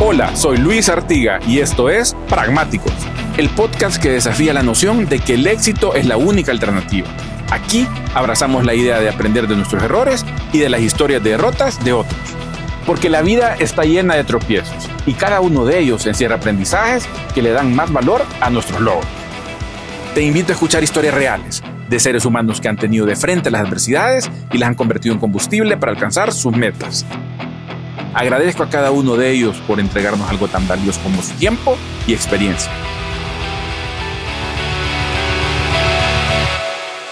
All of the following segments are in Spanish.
Hola, soy Luis Artiga y esto es Pragmáticos, el podcast que desafía la noción de que el éxito es la única alternativa. Aquí abrazamos la idea de aprender de nuestros errores y de las historias de derrotas de otros. Porque la vida está llena de tropiezos y cada uno de ellos encierra aprendizajes que le dan más valor a nuestros logros. Te invito a escuchar historias reales de seres humanos que han tenido de frente las adversidades y las han convertido en combustible para alcanzar sus metas. Agradezco a cada uno de ellos por entregarnos algo tan valioso como su tiempo y experiencia.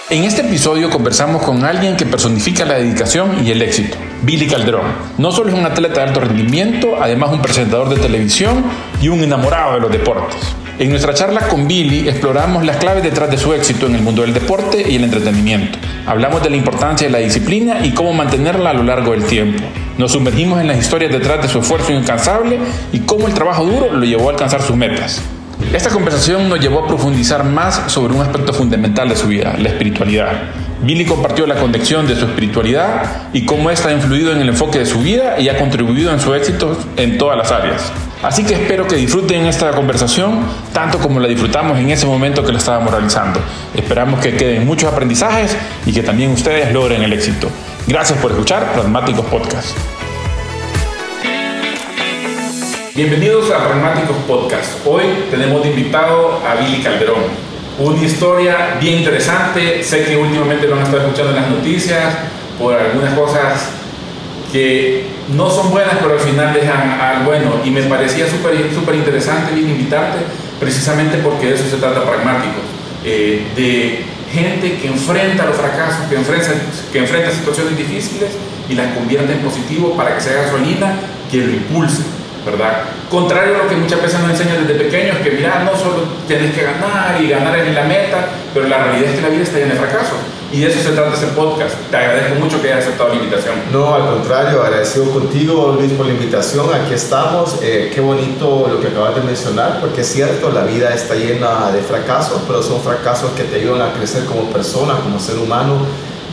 En este episodio conversamos con alguien que personifica la dedicación y el éxito, Billy Calderón. No solo es un atleta de alto rendimiento, además un presentador de televisión y un enamorado de los deportes. En nuestra charla con Billy exploramos las claves detrás de su éxito en el mundo del deporte y el entretenimiento. Hablamos de la importancia de la disciplina y cómo mantenerla a lo largo del tiempo. Nos sumergimos en las historias detrás de su esfuerzo incansable y cómo el trabajo duro lo llevó a alcanzar sus metas. Esta conversación nos llevó a profundizar más sobre un aspecto fundamental de su vida, la espiritualidad. Billy compartió la conexión de su espiritualidad y cómo esta ha influido en el enfoque de su vida y ha contribuido en su éxito en todas las áreas. Así que espero que disfruten esta conversación tanto como la disfrutamos en ese momento que la estábamos realizando. Esperamos que queden muchos aprendizajes y que también ustedes logren el éxito. Gracias por escuchar Pragmáticos Podcast. Bienvenidos a Pragmáticos Podcast. Hoy tenemos invitado a Billy Calderón. Una historia bien interesante. Sé que últimamente lo han estado escuchando en las noticias por algunas cosas que no son buenas, pero al final dejan algo bueno. Y me parecía súper super interesante bien invitarte, precisamente porque de eso se trata pragmático. Eh, de gente que enfrenta los fracasos, que enfrenta, que enfrenta situaciones difíciles y las convierte en positivo para que sea gasolina que lo impulse, ¿verdad? Contrario a lo que muchas veces nos enseñan desde pequeños, que mira, no solo tienes que ganar y ganar en la meta, pero la realidad es que la vida está llena de fracasos y de eso se trata este podcast. Te agradezco mucho que hayas aceptado la invitación. No, al contrario, agradecido contigo, Luis, por la invitación. Aquí estamos. Eh, qué bonito lo que acabas de mencionar, porque es cierto, la vida está llena de fracasos, pero son fracasos que te ayudan a crecer como persona, como ser humano.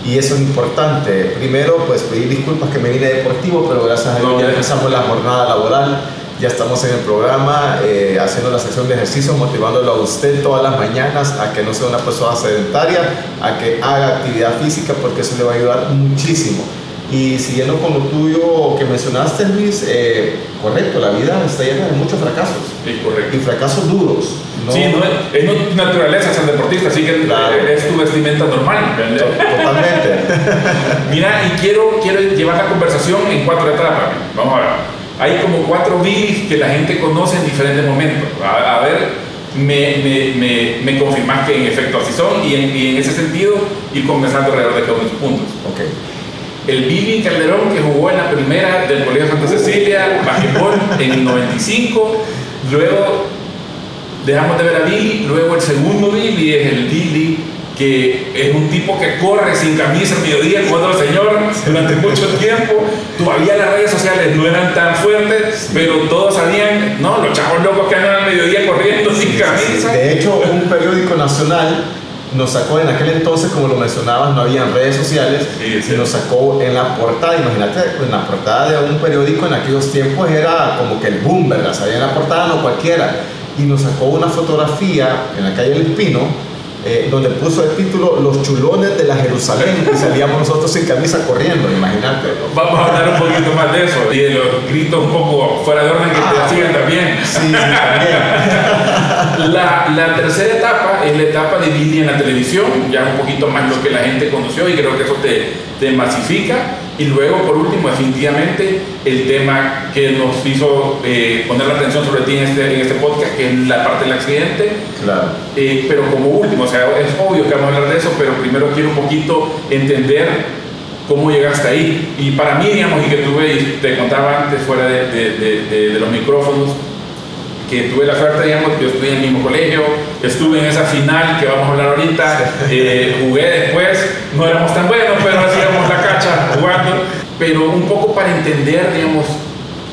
Y eso es importante. Primero, pues pedir disculpas que me vine deportivo, pero gracias a Dios ya empezamos la jornada laboral ya estamos en el programa eh, haciendo la sesión de ejercicio, motivándolo a usted todas las mañanas a que no sea una persona sedentaria, a que haga actividad física, porque eso le va a ayudar muchísimo. Y siguiendo con lo tuyo que mencionaste, Luis, eh, correcto, la vida está llena de muchos fracasos. Sí, correcto. Y fracasos duros. Sí, no es, es naturaleza ser deportista, así que es tu vestimenta normal. Totalmente. Mira, y quiero, quiero llevar la conversación en cuatro etapas. Vamos a ver hay como cuatro Billys que la gente conoce en diferentes momentos. A, ver, me, me, me, confirmas que en efecto así son y en, y en, ese sentido ir conversando alrededor de cada uno de sus puntos. Okay. El Billy Calderón que jugó en la primera del Colegio Santa Cecilia, basquetbol en el 95, luego dejamos de ver a Billy, luego el segundo Billy es el Billy que es un tipo que corre sin camisa al mediodía jugando al Señor durante mucho tiempo. Todavía las redes sociales no eran tan fuertes, pero todos sabían, no, los chavos locos que andan al mediodía corriendo sin camisa. De hecho, un periódico nacional nos sacó en aquel entonces, como lo mencionabas, no había redes sociales, y nos sacó en la portada, imagínate, en la portada de un periódico en aquellos tiempos era como que el boom, ¿verdad? Salía en la portada, no cualquiera. Y nos sacó una fotografía en la calle El Espino, eh, donde puso el título Los chulones de la Jerusalén y salíamos nosotros sin camisa corriendo, imagínate. Vamos a hablar un poquito más de eso y de los gritos un poco fuera de orden que te ah, hacían también. Sí, sí, también. La, la, tercera etapa es la etapa de Billy en la televisión, ya un poquito más lo que la gente conoció y creo que eso te, te masifica. Y luego, por último, definitivamente, el tema que nos hizo eh, poner la atención sobre ti en este, en este podcast, que es la parte del accidente. Claro. Eh, pero como último, o sea, es obvio que vamos a hablar de eso, pero primero quiero un poquito entender cómo llegaste ahí. Y para mí, digamos, y que tuve, y te contaba antes fuera de, de, de, de los micrófonos, que tuve la suerte, digamos, que yo estudié en el mismo colegio, estuve en esa final que vamos a hablar ahorita, eh, jugué después, no éramos tan buenos, pero hacíamos la cacha jugando, pero un poco para entender, digamos,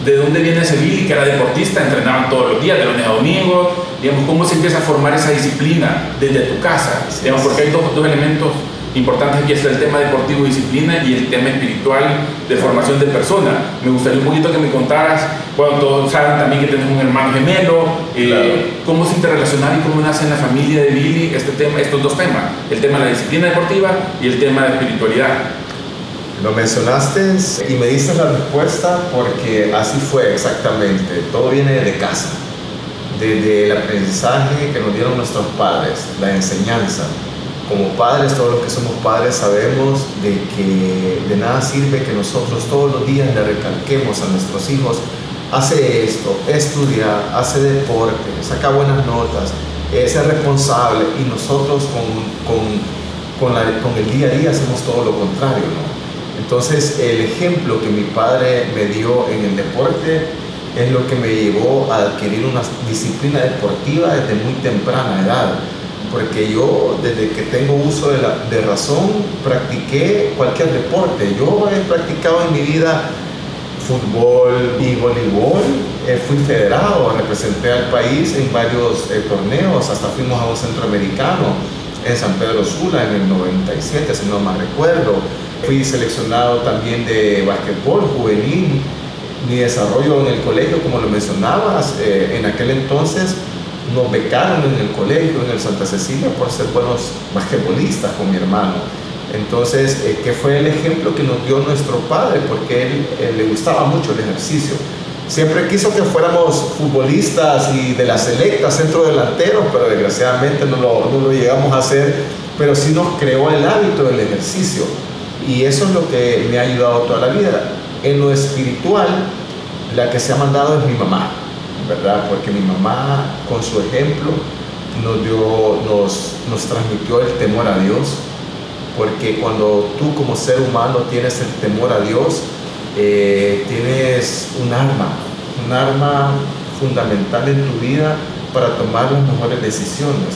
de dónde viene ese Billy, que era deportista, entrenaban todos los días, de lunes a domingo, digamos, cómo se empieza a formar esa disciplina desde tu casa, digamos, porque hay dos, dos elementos importantes aquí está el tema deportivo disciplina y el tema espiritual de formación de persona. Me gustaría un poquito que me contaras, cuando todos saben también que tienes un hermano gemelo, eh, cómo se interrelacionar y cómo nace en la familia de Billy este tema, estos dos temas, el tema de la disciplina deportiva y el tema de espiritualidad. Lo mencionaste y me diste la respuesta porque así fue exactamente. Todo viene de casa, desde el aprendizaje que nos dieron nuestros padres, la enseñanza. Como padres, todos los que somos padres sabemos de que de nada sirve que nosotros todos los días le recalquemos a nuestros hijos, hace esto, estudia, hace deporte, saca buenas notas, es responsable y nosotros con, con, con el día a día hacemos todo lo contrario. Entonces el ejemplo que mi padre me dio en el deporte es lo que me llevó a adquirir una disciplina deportiva desde muy temprana edad. Porque yo desde que tengo uso de, la, de razón practiqué cualquier deporte. Yo he practicado en mi vida fútbol y voleibol. Eh, fui federado, representé al país en varios eh, torneos, hasta fuimos a un centroamericano en San Pedro Sula en el 97, si no mal recuerdo. Fui seleccionado también de básquetbol juvenil. Mi desarrollo en el colegio, como lo mencionabas, eh, en aquel entonces nos becaron en el colegio, en el Santa Cecilia, por ser buenos basquetbolistas con mi hermano. Entonces, eh, ¿qué fue el ejemplo que nos dio nuestro padre? Porque él, le gustaba mucho el ejercicio. Siempre quiso que fuéramos futbolistas y de la selecta, centro delantero, pero desgraciadamente no lo, no lo llegamos a hacer, pero sí nos creó el hábito del ejercicio. Y eso es lo que me ha ayudado toda la vida. En lo espiritual, la que se ha mandado es mi mamá, Porque mi mamá, con su ejemplo, nos, dio, nos, nos transmitió el temor a Dios. Porque cuando tú como ser humano tienes el temor a Dios, eh, tienes un arma, un arma fundamental en tu vida para tomar las mejores decisiones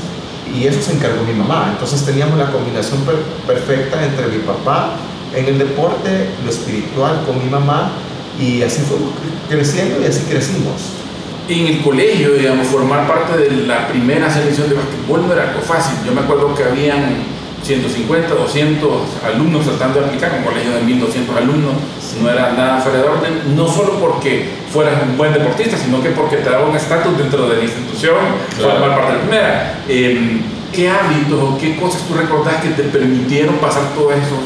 y eso se encargó mi mamá. Entonces teníamos la combinación perfecta entre mi papá en el deporte, lo espiritual con mi mamá y así fuimos creciendo y así crecimos. En el colegio, digamos, formar parte de la primera selección de basquetbol no era algo fácil. Yo me acuerdo que habían 150, 200 alumnos tratando de aplicar, un colegio de 1200 alumnos, no era nada fuera de orden, no solo porque fueras un buen deportista, sino que porque te daba un estatus dentro de la institución, formar parte de la primera. Em, ¿Qué hábitos o qué cosas tú recordás que te permitieron pasar todos esos,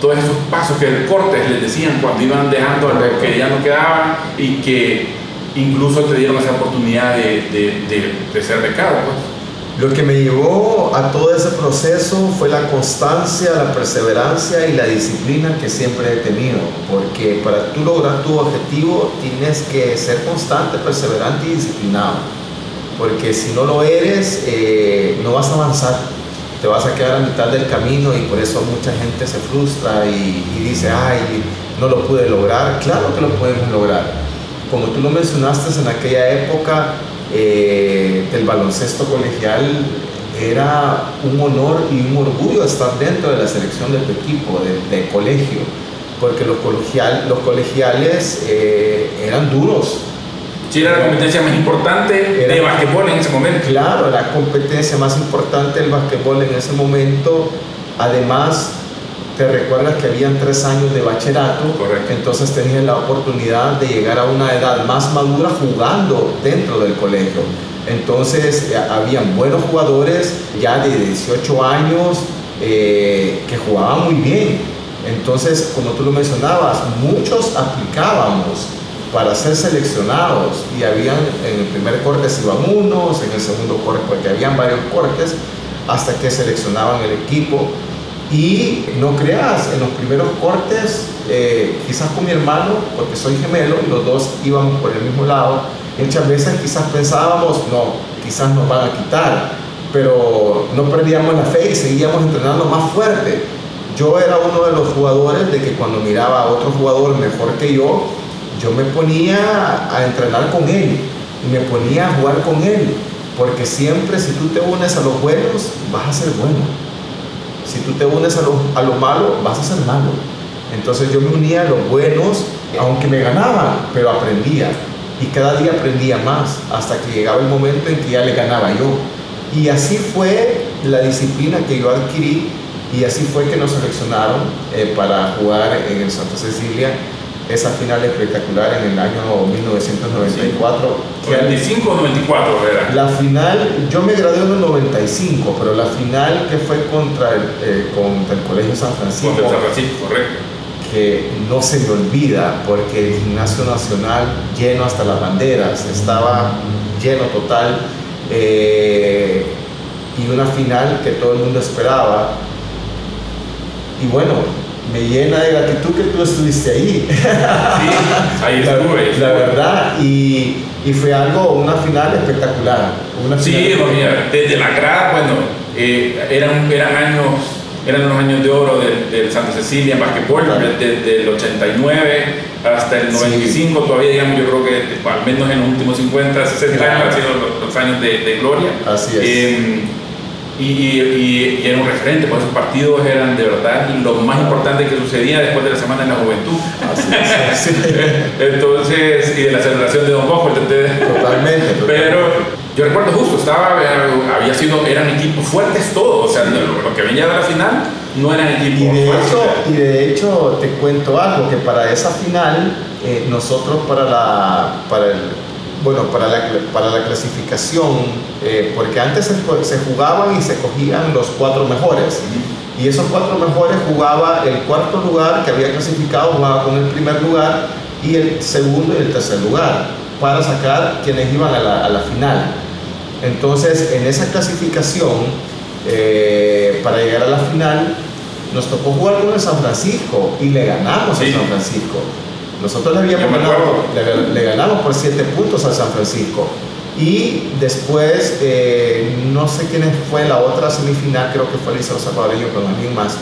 todos esos pasos que cortes les decían cuando iban dejando lo que ya no quedaba y que incluso te dieron esa oportunidad de, de, de, ser becado? Pues? Lo que me llevó a todo ese proceso fue la constancia, la perseverancia y la disciplina que siempre he tenido, porque para lograr tu objetivo tienes que ser constante, perseverante y disciplinado, porque si no lo eres, eh, no vas a avanzar, te vas a quedar a mitad del camino y por eso mucha gente se frustra y, y dice, ay, no lo pude lograr. Claro que lo podemos lograr. Como tú lo mencionaste en aquella época, eh, del baloncesto colegial era un honor y un orgullo estar dentro de la selección de tu equipo, de, colegio, porque los, colegial, los colegiales eh, eran duros. Sí, era la competencia más importante de basquetbol en ese momento. Claro, la competencia más importante del basquetbol en ese momento. Además, te recuerdas que habían tres años de bachillerato, entonces tenías la oportunidad de llegar a una edad más madura jugando dentro del colegio. Entonces eh, habían buenos jugadores ya de 18 años eh, que jugaban muy bien. Entonces, como tú lo mencionabas, muchos aplicábamos para ser seleccionados y habían en el primer corte se iban unos, en el segundo corte, porque habían varios cortes hasta que seleccionaban el equipo y no creas, en los primeros cortes, eh, quizás con mi hermano, porque soy gemelo los dos íbamos por el mismo lado, muchas veces quizás pensábamos, no, quizás nos van a quitar, pero no perdíamos la fe y seguíamos entrenando más fuerte. Yo era uno de los jugadores de que cuando miraba a otro jugador mejor que yo, yo me ponía a entrenar con él y me ponía a jugar con él, porque siempre si tú te unes a los buenos, vas a ser bueno si tú te unes a lo, a lo malo, vas a ser malo. Entonces yo me unía a los buenos, aunque me ganaban, pero aprendía. Y cada día aprendía más, hasta que llegaba el momento en que ya le ganaba yo. Y así fue la disciplina que yo adquirí y así fue que nos seleccionaron eh, para jugar en el Santa Cecilia esa final espectacular en el año 1994. 95 o 94 era. La final, yo me gradué en el 95, pero la final que fue contra el, eh, contra el Colegio San Francisco. Contra San Francisco, correcto. Que no se me olvida porque el gimnasio nacional lleno hasta las banderas, estaba lleno total. Eh, y una final que todo el mundo esperaba. Y bueno, me llena de gratitud que tú estuviste ahí. Sí, ahí estuve. La, verdad, y, y, fue algo, una final espectacular. Una sí, desde la grada, bueno, eh, eran, eran años, eran los años de oro del, Santa Cecilia en basquetbol, desde, el 89 hasta el 95, todavía digamos, yo creo que al menos en los últimos 50, 60 años han sido los, años de, gloria. Así es. Em, y, y, era un referente, porque esos partidos eran de verdad lo más importante que sucedía después de la Semana de la Juventud. Así Entonces, y de la celebración de Don Bosco, Totalmente, totalmente. Pero yo recuerdo justo, estaba, había sido, eran equipos fuertes todos, o sea, lo, que venía de la final no eran equipos y de fuertes. Hecho, y de hecho, te cuento algo, que para esa final, eh, nosotros para, la, para el bueno, para la, para la clasificación, eh, porque antes se, jugaban y se cogían los cuatro mejores. Y esos cuatro mejores jugaba el cuarto lugar que había clasificado, jugaba con el primer lugar y el segundo y el tercer lugar para sacar quienes iban a la, a la final. Entonces, en esa clasificación, eh, para llegar a la final, nos tocó jugar con el San Francisco y le ganamos a San Francisco. Nosotros le, habíamos ganado, le, ganamos por 7 puntos a San Francisco. Y después, eh, no sé quién fue la otra semifinal, creo que fue Liceo Salvadoreño con alguien más.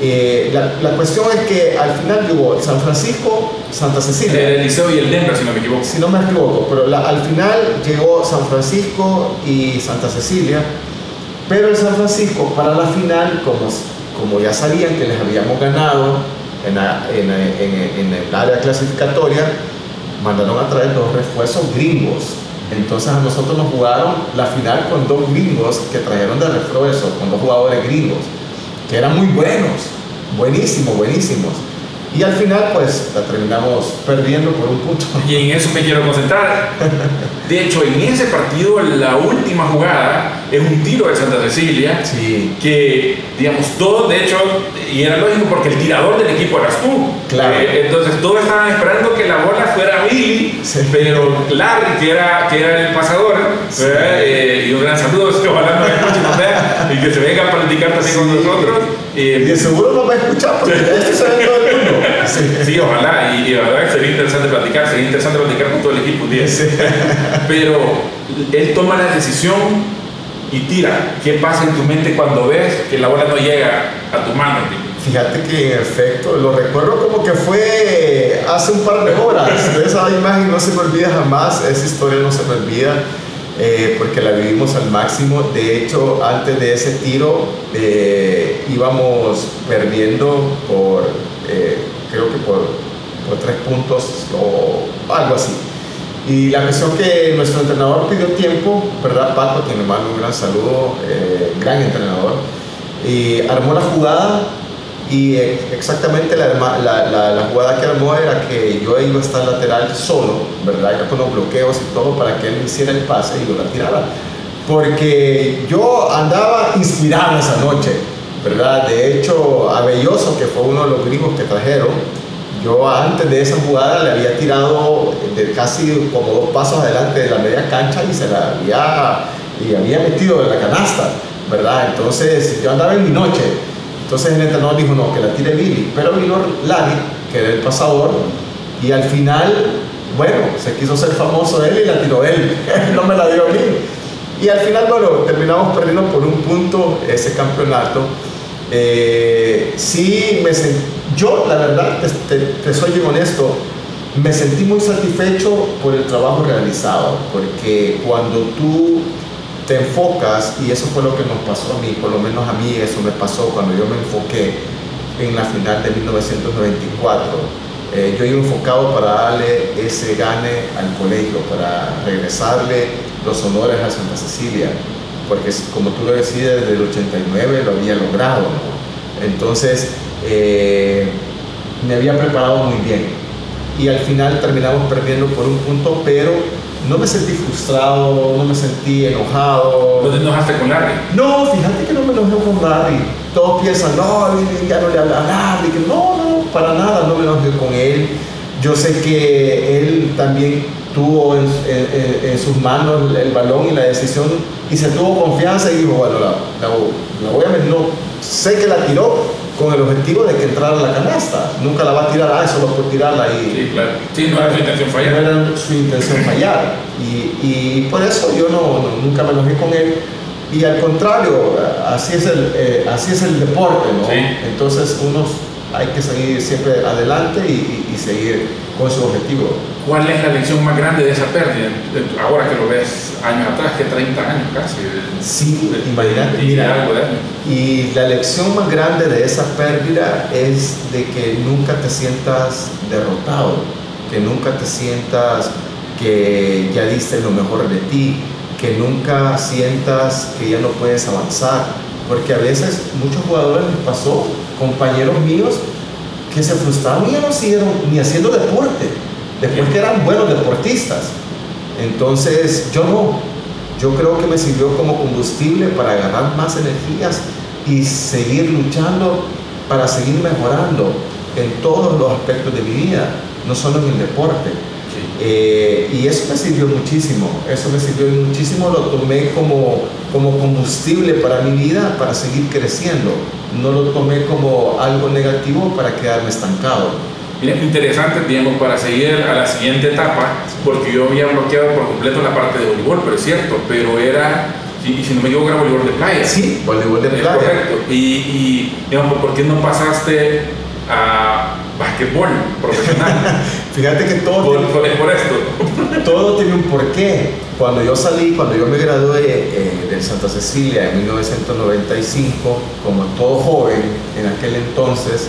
Eh, la, la, cuestión es que al final llegó San Francisco, Santa Cecilia. El Liceo y el Denver, si no me equivoco. Si no me equivoco, pero al final llegó San Francisco y Santa Cecilia. Pero el San Francisco, para la final, como, como ya sabían que les habíamos ganado, en, en, el área clasificatoria, mandaron a traer dos refuerzos gringos. Entonces a nosotros nos jugaron la final con dos gringos que trajeron de refuerzo, con dos jugadores gringos, que eran muy buenos, buenísimos, buenísimos. Y al final, pues, la terminamos perdiendo por un punto. Y en eso me quiero concentrar. De hecho, en ese partido, la última jugada es un tiro de Santa Cecilia. Sí. Que, digamos, todos, de hecho, y era lógico porque el tirador del equipo eras tú. Claro. Eh, entonces, todos estaban esperando que la bola fuera Billy, pero Larry, que era, que era el pasador, eh, y un gran saludo, ojalá nos escuchen, y que se venga a platicar también con nosotros. Eh, y de seguro nos va a escuchar porque esto sabe todo el mundo. Sí, ojalá, y, la verdad que sería interesante platicar, sería interesante platicar con todo el equipo. Pero él toma la decisión y tira. ¿Qué pasa en tu mente cuando ves que la bola no llega a tu mano? Fíjate que en efecto, lo recuerdo como que fue hace un par de horas. Esa imagen no se me olvida jamás, esa historia no se me olvida. Eh, porque la vivimos al máximo. De hecho, antes de ese tiro eh, íbamos perdiendo por eh, creo que por, por tres puntos o algo así. Y la cuestión que nuestro entrenador pidió tiempo, ¿verdad? Paco, quien le mando un gran saludo, eh, gran entrenador, y armó la jugada y exactamente la, la, jugada que armó era que yo iba a estar lateral solo, ¿verdad? Ya con los bloqueos y todo para que él hiciera el pase y yo la tirara. Porque yo andaba inspirado esa noche ¿verdad? De hecho, a Belloso, que fue uno de los gringos que trajeron, yo antes de esa jugada le había tirado de casi como dos pasos adelante de la media cancha y se la había, y había metido en la canasta, ¿verdad? Entonces yo andaba en mi noche. Entonces el entrenador dijo, no, que la tire Billy. Pero vino Larry, que era el pasador, y al final, bueno, se quiso ser famoso él y la tiró él. no me la dio a mí. Y al final, bueno, terminamos perdiendo por un punto ese campeonato. Eh, sí, me yo la verdad, te, soy bien honesto, me sentí muy satisfecho por el trabajo realizado, porque cuando tú te enfocas, y eso fue lo que nos pasó a mí, por lo menos a mí eso me pasó cuando yo me enfoqué en la final de 1994. Eh, yo iba enfocado para darle ese gane al colegio, para regresarle los honores a Santa Cecilia porque como tú lo decías, desde el 89 lo había logrado. Entonces, eh, me había preparado muy bien. Y al final terminamos perdiendo por un punto, pero no me sentí frustrado, no me sentí enojado. ¿No te enojaste con Larry? No, fíjate que no me enojé con Larry. Todos piensan, no, ya no le habla a Larry. Que no, no, para nada, no me enojé con él. Yo sé que él también tuvo en, sus manos el balón y la decisión y se tuvo confianza y dijo, bueno, la, la voy a meter. No, sé que la tiró, con el objetivo de que entrara la canasta. Nunca la va a tirar, ah, solo por tirarla ahí. Sí, claro. Sí, no era su intención fallar. No era su intención fallar. Y, y por eso yo no, nunca me enojé con él. Y al contrario, así es el, eh, así es el deporte, ¿no? Sí. Entonces uno hay que seguir siempre adelante y, y, seguir con su objetivo. ¿Cuál es la lección más grande de esa pérdida? Ahora que lo ves años atrás, que 30 años casi. Sí, imagínate. Mira, y la lección más grande de esa pérdida es de que nunca te sientas derrotado, que nunca te sientas que ya diste lo mejor de ti, que nunca sientas que ya no puedes avanzar, porque a veces muchos jugadores les pasó, compañeros míos, que se frustraron y ya no siguieron ni haciendo deporte, después que eran buenos deportistas. Entonces yo no, yo creo que me sirvió como combustible para agarrar más energías y seguir luchando para seguir mejorando en todos los aspectos de mi vida, no solo en el deporte. Eh, y eso me sirvió muchísimo, eso me sirvió muchísimo, lo tomé como, como combustible para mi vida, para seguir creciendo, no lo tomé como algo negativo para quedarme estancado. Mira, interesante, digamos, para seguir a la siguiente etapa, porque yo había bloqueado por completo la parte de voleibol, pero es cierto, pero era, y si no me equivoco, era voleibol de playa. Sí, voleibol de playa. correcto. Y, y digamos, ¿por qué no pasaste a basquetbol profesional. Fíjate que todo, por, tiene, por, esto. todo tiene un porqué. Cuando yo salí, cuando yo me gradué eh, de Santa Cecilia en 1995, como todo joven en aquel entonces,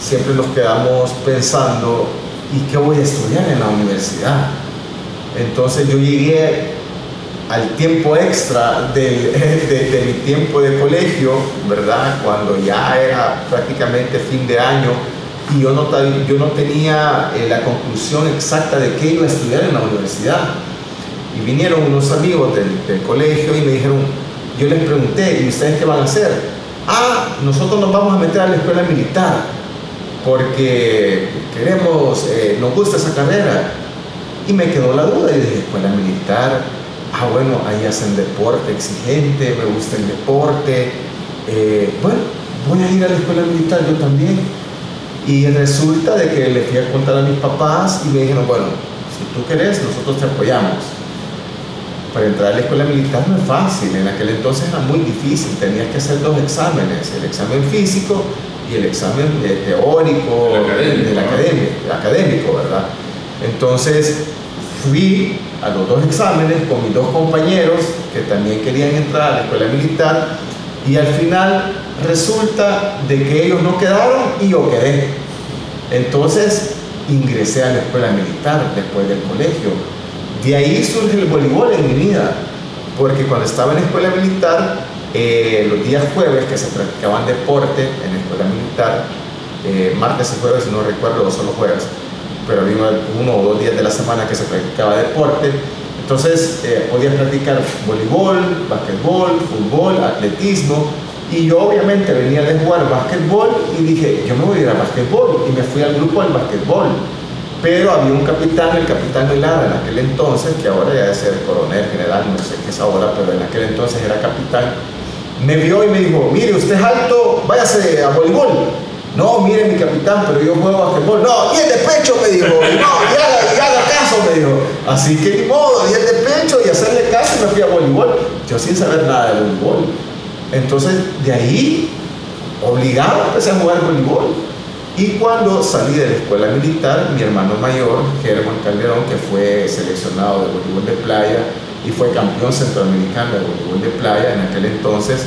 siempre nos quedamos pensando, ¿y qué voy a estudiar en la universidad? Entonces yo llegué al tiempo extra de, de, mi tiempo de colegio, ¿verdad? Cuando ya era prácticamente fin de año y yo no, tenía eh, la conclusión exacta de qué iba a estudiar en la universidad. Y vinieron unos amigos del, del colegio y me dijeron, yo les pregunté, ¿y ustedes qué van a hacer? Ah, nosotros nos vamos a meter a la escuela militar porque queremos, eh, nos gusta esa carrera. Y me quedó la duda y dije, escuela militar, ah, bueno, ahí hacen deporte exigente, me gusta el deporte, eh, bueno, voy a ir a la escuela militar yo también. Y resulta de que le fui a contar a mis papás y me dijeron, bueno, si tú querés, nosotros te apoyamos. Para entrar a la escuela militar no es fácil, en aquel entonces era muy difícil, tenías que hacer dos exámenes, el examen físico y el examen teórico del académico, ¿verdad? Entonces fui a los dos exámenes con mis dos compañeros que también querían entrar a la escuela militar y al final resulta de que ellos no quedaron y yo quedé. Entonces ingresé a la escuela militar después del colegio. De ahí surge el voleibol en mi vida, porque cuando estaba en la escuela militar, eh, los días jueves que se practicaban deporte en la escuela militar, eh, martes y jueves, no recuerdo, solo jueves, pero había uno o dos días de la semana que se practicaba deporte. Entonces eh, podía practicar voleibol, basquetbol, fútbol, atletismo. Y yo obviamente venía de jugar basquetbol y dije, yo me voy a ir a basquetbol. Y me fui al grupo del basquetbol. Pero había un capitán, el capitán Melara en aquel entonces, que ahora ya es ser coronel general, no sé qué es ahora, pero en aquel entonces era capitán. Me vio y me dijo, mire, usted es alto, váyase a voleibol. No, mire mi capitán, pero yo juego basquetbol. No, y el de pecho me dijo. No, y haga, caso me dijo. Así que ni modo, y el de pecho y hacerle caso me fui a voleibol. Yo sin saber nada de voleibol. Entonces, de ahí, obligado, empecé a jugar voleibol. Y cuando salí de la escuela militar, mi hermano mayor, Germán Calderón, que fue seleccionado de voleibol de playa y fue campeón centroamericano de voleibol de playa en aquel entonces,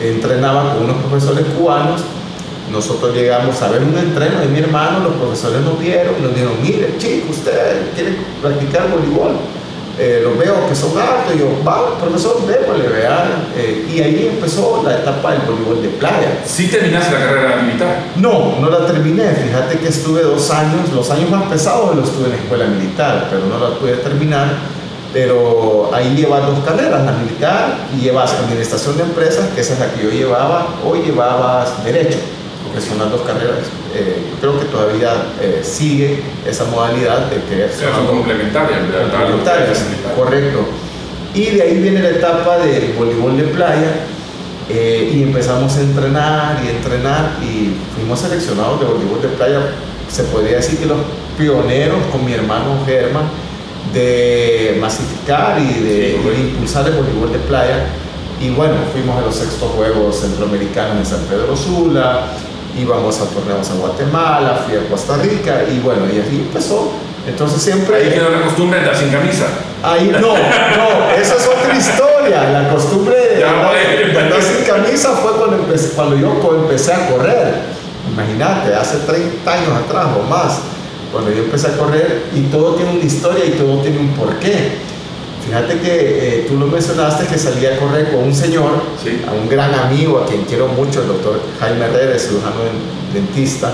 entrenaba con unos profesores cubanos nosotros llegamos a ver un entreno de mi hermano, los profesores nos vieron y nos dijeron, mire chico, usted quiere practicar voleibol. Eh, los veo que son altos, y yo, va, profesor, démosle, vean. Eh, y ahí empezó la etapa del voleibol de playa. ¿Sí terminaste la carrera militar? No, no la terminé. Fíjate que estuve dos años, los años más pesados los estuve en la escuela militar, pero no la pude terminar. Pero ahí llevas dos carreras, la militar y llevas administración de empresas, que esa es la que yo llevaba, o llevabas derecho que son las dos carreras. Eh, creo que todavía eh, sigue esa modalidad de que son complementarias, complementarias, correcto. Y de ahí viene la etapa del voleibol de playa eh, y empezamos a entrenar y entrenar y fuimos seleccionados de voleibol de playa. Se podría decir que los pioneros con mi hermano Germán de masificar y de, de impulsar el voleibol de playa. Y bueno, fuimos a los sextos Juegos Centroamericanos en San Pedro Sula, íbamos a torneos a Guatemala, fui a Costa Rica y bueno, y así empezó. Entonces siempre... Ahí quedó la costumbre de estar sin camisa. Ahí no, no, esa es otra historia. La costumbre de, andar sin camisa fue cuando, empecé, cuando yo empecé a correr. Imagínate, hace 30 años atrás o más, cuando yo empecé a correr y todo tiene una historia y todo tiene un porqué. Fíjate que eh, tú lo mencionaste que salía a correr con un señor, a un gran amigo a quien quiero mucho, el doctor Jaime Herrera, cirujano dentista.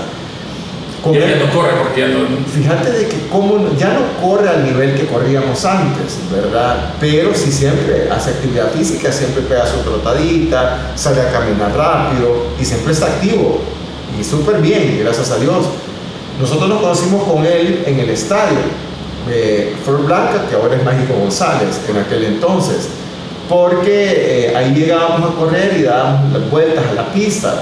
ya, no corre porque ya no... Fíjate de que como ya no corre al nivel que corríamos antes, ¿verdad? Pero sí siempre hace actividad física, siempre pega su trotadita, sale a caminar rápido y siempre está activo y súper bien, gracias a Dios. Nosotros nos conocimos con él en el estadio eh, Flor Blanca, que ahora es Mágico González, en aquel entonces, porque eh, ahí llegábamos a correr y dábamos vueltas a la pista,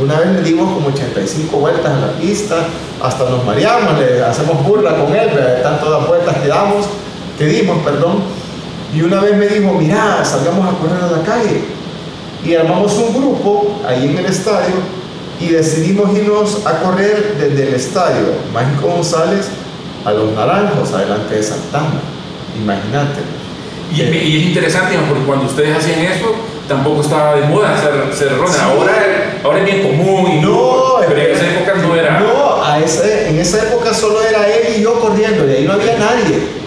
Una vez le dimos como 85 vueltas a la pista, hasta nos mareamos, le hacemos burla con él, de tantas vueltas que damos, que dimos, perdón. Y una vez me dijo, mira, salgamos a correr a la calle. Y armamos un grupo ahí en el estadio y decidimos irnos a correr desde el estadio Mágico González a los naranjos adelante de Santana. Imagínate. Y, es interesante porque cuando ustedes hacían eso, tampoco estaba de moda hacer, hacer Ahora, ahora es bien común y no, pero en esa época no era. No, a ese, en esa época solo era él y yo corriendo, y ahí no había nadie.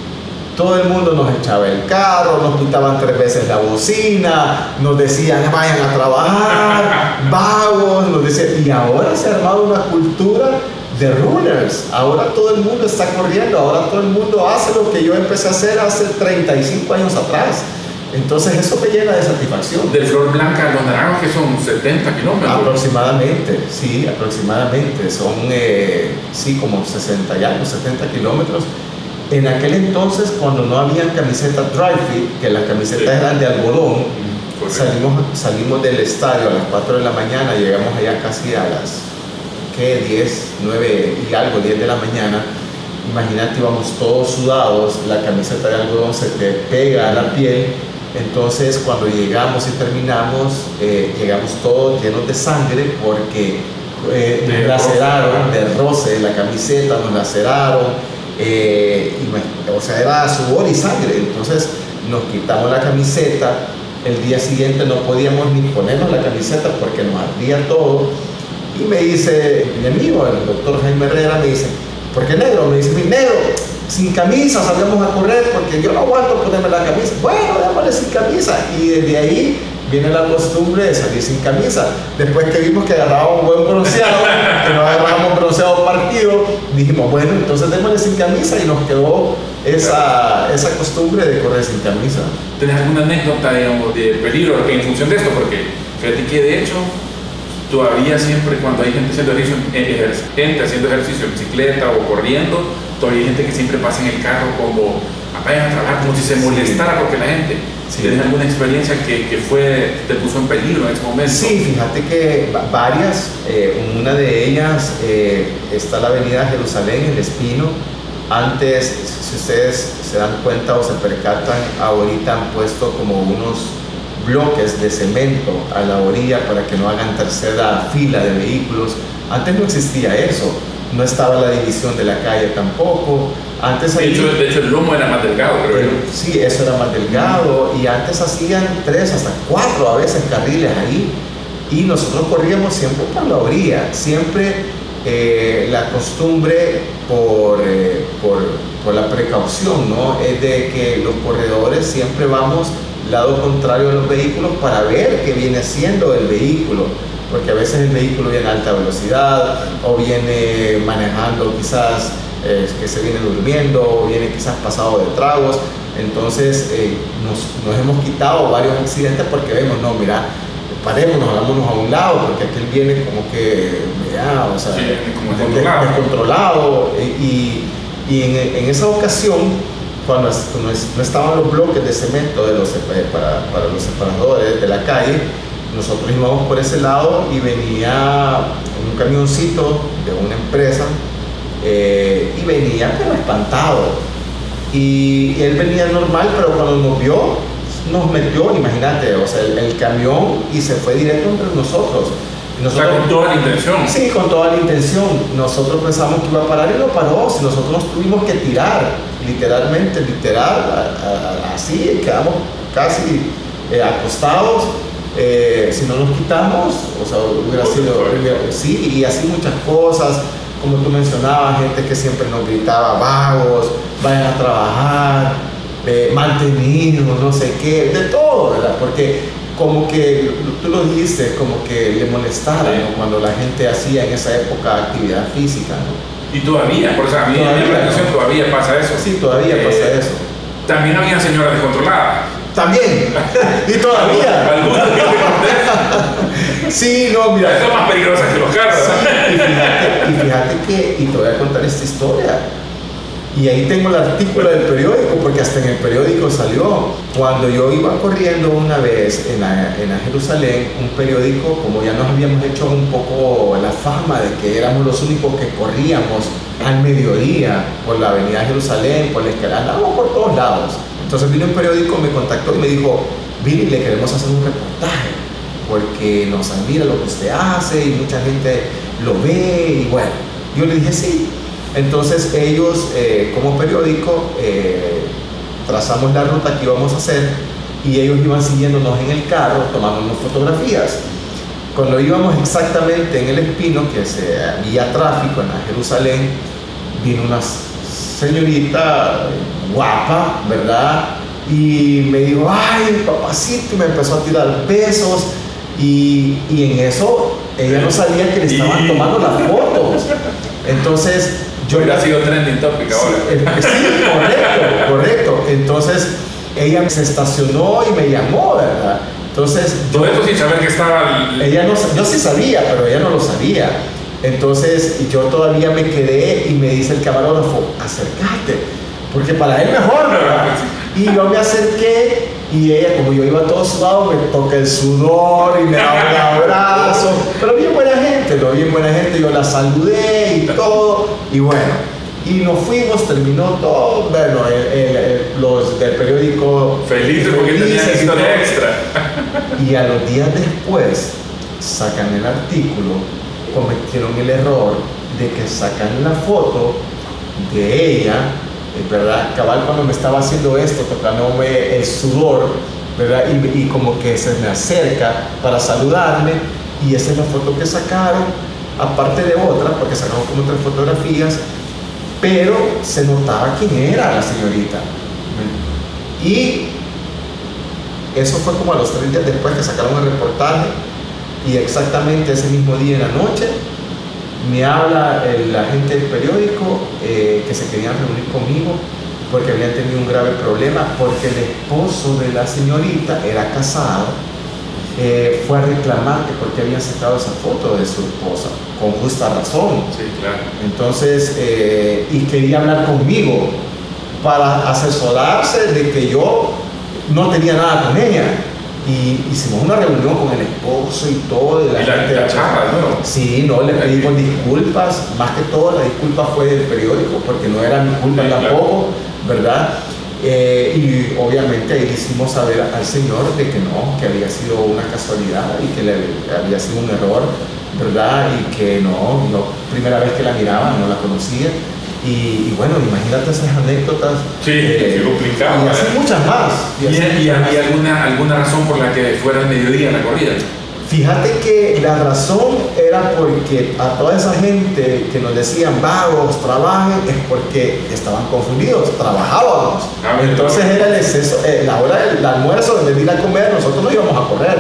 Todo el mundo nos echaba el carro, nos quitaban tres veces la bocina, nos decían vayan a trabajar, vagos, nos decían, y ahora se ha armado una cultura de runners. Ahora todo el mundo está corriendo, ahora todo el mundo hace lo que yo empecé a hacer hace 35 años atrás. Entonces eso me llena de satisfacción. De Flor Blanca a Los Naranjos, que son 70 kilómetros. Aproximadamente, sí, aproximadamente. Son, eh, sí, como 60 y algo, 70 kilómetros. En aquel entonces, cuando no había camiseta dry fit, que las camisetas eran de algodón, salimos, salimos del estadio a las 4 de la mañana, llegamos allá casi a las que 10, 9 y algo, 10 de la mañana, imagínate, íbamos todos sudados, la camiseta de algodón se te pega a la piel, entonces cuando llegamos y terminamos, eh, llegamos todos llenos de sangre porque eh, nos laceraron, de roce, la camiseta nos laceraron, eh, o sea, era sudor y sangre, entonces nos quitamos la camiseta, el día siguiente no podíamos ni ponernos la camiseta porque nos ardía todo y me dice mi amigo, el doctor Jaime Herrera, me dice, ¿por qué negro? Me dice, mi negro, sin camisa salgamos a correr porque yo no aguanto ponerme la camisa. Bueno, démosle sin camisa. Y desde ahí viene la costumbre de salir sin camisa. Después que vimos que agarrábamos un buen bronceado, que no agarrábamos bronceado partido, dijimos, bueno, entonces démosle sin camisa y nos quedó esa, esa costumbre de correr sin camisa. ¿Tienes alguna anécdota, digamos, de peligro en función de esto? Porque fíjate que de hecho todavía siempre cuando hay gente haciendo ejercicio, eh, gente haciendo ejercicio en bicicleta o corriendo, todavía hay gente que siempre pasa en el carro como vayan a trabajar como si se molestara porque la gente ¿Tienes alguna experiencia que, que, fue, te puso en peligro en ese momento? Sí, fíjate que varias. Eh, una de ellas eh, está la avenida Jerusalén, el Espino. Antes, si ustedes se dan cuenta o se percatan, ahorita han puesto como unos bloques de cemento a la orilla para que no hagan tercera fila de vehículos. Antes no existía eso, no estaba la división de la calle tampoco. Antes de, hecho, de hecho, el lomo era más delgado, creo Sí, eso era más delgado y antes hacían tres hasta cuatro a veces carriles ahí y nosotros corríamos siempre por la orilla, siempre eh, la costumbre por, eh, por, por, la precaución, ¿no? Es de que los corredores siempre vamos lado contrario a los vehículos para ver qué viene haciendo el vehículo, porque a veces el vehículo viene a alta velocidad o viene manejando quizás eh, que se viene durmiendo o viene quizás pasado de tragos, entonces eh, nos, nos, hemos quitado varios accidentes porque vemos, no, mira, parémonos, hagámonos a un lado, porque aquel viene como que, ya, o sea, como descontrolado, descontrolado. Y, y en, en esa ocasión cuando no estaban los bloques de cemento de los, para, para, los separadores de la calle, nosotros íbamos por ese lado y venía un camioncito de una empresa eh, y venía pero espantado. Y, él venía normal, pero cuando nos vio, nos metió, imagínate, o sea, el, camión y se fue directo entre nosotros. Nosotros, con toda la intención. Sí, con toda la intención. Nosotros pensamos que iba a parar y no paró. Si nosotros nos tuvimos que tirar literalmente, literal, así, quedamos casi eh, acostados. Eh, si no nos quitamos, o sea, hubiera sido, sí, y así muchas cosas, como tú mencionabas, gente que siempre nos gritaba, vagos, vayan a trabajar, eh, mantenidos, no sé qué, de todo, ¿verdad? Porque como que, tú lo dijiste, como que le molestaba cuando la gente hacía en esa época actividad física, ¿no? Y todavía, por eso a mí todavía, la atención todavía pasa eso. Sí, todavía pasa eh, eso. También había señoras descontroladas. También. y todavía. Algunas que te Sí, no, mira. Son más peligrosas que los carros. y, fíjate, y fíjate que, y te voy a contar esta historia y ahí tengo el artículo del periódico, porque hasta en el periódico salió. Cuando yo iba corriendo una vez en, en Jerusalén, un periódico, como ya nos habíamos hecho un poco la fama de que éramos los únicos que corríamos al mediodía por la avenida Jerusalén, por la andábamos por todos lados. Entonces vino un periódico, me contactó y me dijo, Vini, le queremos hacer un reportaje, porque nos admira lo que usted hace y mucha gente lo ve y bueno, yo le dije sí, entonces ellos, eh, como periódico, eh, trazamos la ruta que íbamos a hacer y ellos iban siguiéndonos en el carro, tomándonos fotografías. Cuando íbamos exactamente en el Espino, que se había tráfico en la Jerusalén, vino una señorita guapa, ¿verdad? Y me dijo, ay, papacito, y me empezó a tirar besos. Y, y en eso ella no sabía que le estaban tomando las fotos. Entonces yo hubiera sido trending topic ahora. Sí, correcto, correcto. Entonces ella se estacionó y me llamó, ¿verdad? Entonces. Todo esto sin saber que estaba. Ella no, yo sí sabía, pero ella no lo sabía. Entonces yo todavía me quedé y me dice el camarógrafo, acércate, porque para él mejor, ¿verdad? Y yo me acerqué y ella, como yo iba todo sudado, me toca el sudor y me da un abrazo. Pero bien buena gente, yo la saludé y todo. Y bueno, y nos fuimos, terminó todo. Bueno, los del periódico. Felices porque tenían historia extra. Y a los días después sacan el artículo, cometieron el error de que sacan la foto de ella ¿verdad? Cabal cuando me estaba haciendo esto, tocándome el sudor, ¿verdad? Y, como que se me acerca para saludarme y esa es la foto que sacaron, aparte de otra, porque sacaron como tres fotografías, pero se notaba quién era la señorita. Y eso fue como a los tres días después que sacaron el reportaje y exactamente ese mismo día en la noche me habla el agente del periódico eh, que se querían reunir conmigo porque habían tenido un grave problema, porque el esposo de la señorita era casado, eh, fue a reclamar que porque habían sacado esa foto de su esposa, con justa razón. Sí, claro. Entonces, eh, y quería hablar conmigo para asesorarse de que yo no tenía nada con ella y hicimos una reunión con el esposo y todo. De la, gente la, chapa, ¿no? Sí, no, le pedimos disculpas. Más que todo, la disculpa fue del periódico, porque no era mi culpa tampoco, ¿verdad? Eh, y obviamente ahí hicimos saber al Señor de que no, que había sido una casualidad y que le, había sido un error, ¿verdad? Y que no, no, primera vez que la miraba, no la conocía y, bueno, imagínate esas anécdotas. Sí, eh, complicado. Y así muchas más. ¿Y, había alguna, alguna razón por la que fuera el mediodía la corrida? Fíjate que la razón era porque a toda esa gente que nos decían vagos, trabajen, es porque estaban confundidos, trabajábamos. Entonces era el exceso, eh, la hora del almuerzo, donde ir a comer, nosotros no íbamos a correr,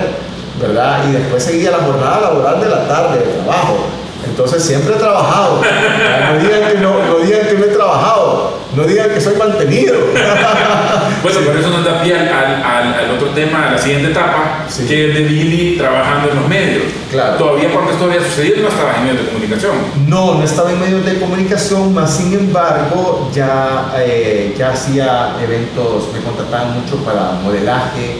¿verdad? Y después seguía la jornada laboral de la tarde, de trabajo. Entonces siempre he trabajado. No digan que no, no digan que no he trabajado, no digan que soy mantenido. Bueno, por eso nos da pie al, al- al otro tema, a la siguiente etapa, Sí. que es de Billy trabajando en los medios. Claro. Todavía cuando esto había sucedido no estaba en medios de comunicación. No, no estaba en medios de comunicación, más sin embargo ya, eh, ya hacía eventos, me contrataban mucho para modelaje.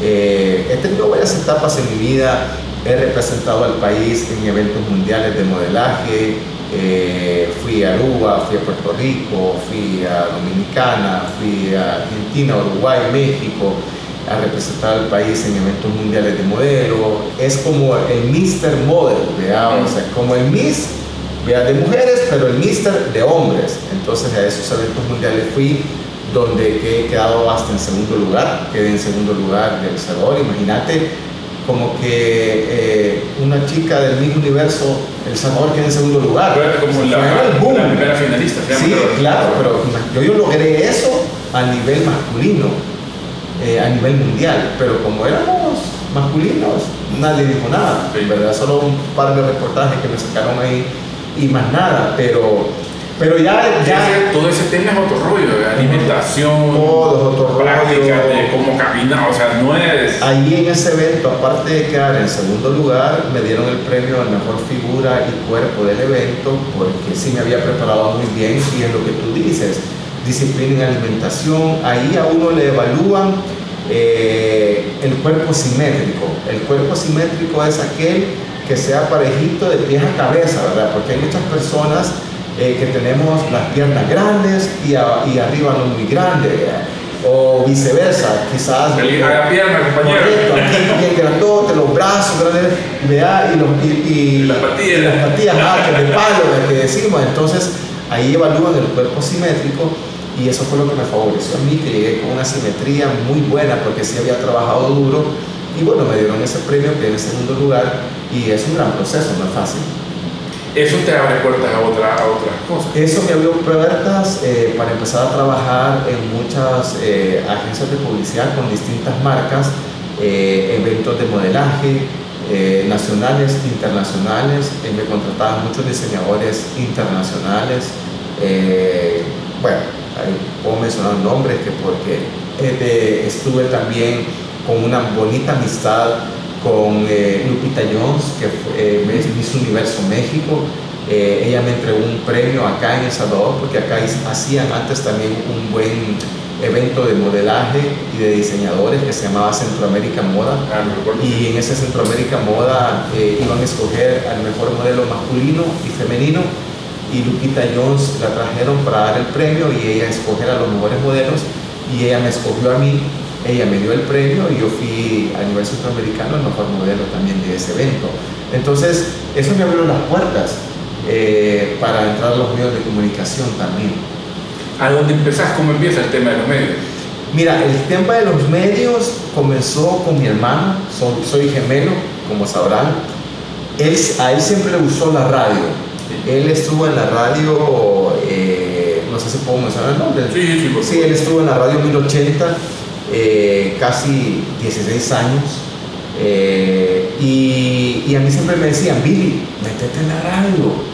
Eh, he tenido varias etapas en mi vida, he representado al país en eventos mundiales de modelaje, eh, fui a Aruba, fui a Puerto Rico, fui a Dominicana, fui a Argentina, Uruguay, México a representar al país en eventos mundiales de modelo. Es como el Mr. Model, ¿vea? o sea, como el Miss ¿vea? de mujeres, pero el Mr. de hombres. Entonces a esos eventos mundiales fui donde he quedado hasta en segundo lugar, quedé en segundo lugar de El Salvador. Imagínate como que eh, una chica del mismo universo, El Salvador queda en segundo lugar. Como la, el boom. la primera finalista. Sí, claro, pero yo, yo logré eso a nivel masculino, eh, a nivel mundial, pero como éramos masculinos, nadie dijo nada, Sí. ¿verdad? Solo un par de reportajes que me sacaron ahí y más nada, pero, pero ya, ya Ese- todo ese tema es otro rollo, de alimentación, Todo es otro rollo. práctica de cómo caminar, o sea, no es... Ahí en ese evento, aparte de quedar en segundo lugar, me dieron el premio a mejor figura y cuerpo del evento, porque sí me había preparado muy bien y es lo que tú dices, disciplina en alimentación, ahí a uno le evalúan eh, el cuerpo simétrico. El cuerpo simétrico es aquel que sea parejito de pies a cabeza, ¿verdad? Porque hay muchas personas eh, que tenemos las piernas grandes y, a- y arriba no muy grande, ¿verdad? o viceversa, quizás... A la pierna, compañero. Correcto, aquí bien grandote, los brazos grandes, vea, y, los, y, y- las patillas. y las patillas ah, que de palo, que decimos. Entonces, ahí evalúan el cuerpo simétrico y eso fue lo que me favoreció a mí, que llegué con una simetría muy buena porque sí había trabajado duro y bueno, me dieron ese premio, quedé en segundo lugar y es un gran proceso, no es fácil. Eso te abre puertas a, otra. Eso me abrió puertas eh, para empezar a trabajar en muchas eh, agencias de publicidad con distintas marcas, eh, eventos de modelaje nacionales, internacionales. me contrataban muchos diseñadores internacionales. bueno, ahí puedo mencionar nombres que porque estuve también con una bonita amistad con Lupita Jones, que Miss Miss Universo México. Eh, ella me entregó un premio acá en El Salvador, porque acá hacían antes también un buen evento de modelaje y de diseñadores que se llamaba Centroamérica Moda. Ah. Y en ese Centroamérica Moda eh, iban a escoger al mejor modelo masculino y femenino. Y Lupita Jones la trajeron para dar el premio y ella escoger a los mejores modelos. Y ella me escogió a mí, ella me dio el premio y yo fui a nivel centroamericano el mejor modelo también de ese evento. Entonces, eso me abrió las puertas eh, para entrar a los medios de comunicación también. ¿A dónde empezás? ¿Cómo empieza el tema de los medios? Mira, el tema de los medios comenzó con mi hermano, soy, soy gemelo, como sabrán. Él, a él siempre le gustó la radio. Él estuvo en la radio, eh, no sé si puedo mencionar el nombre. Sí, sí, por Sí, él estuvo en la radio 1080, eh, casi 16 años. eh, y, y a mí siempre me decían, Billy, métete en la radio.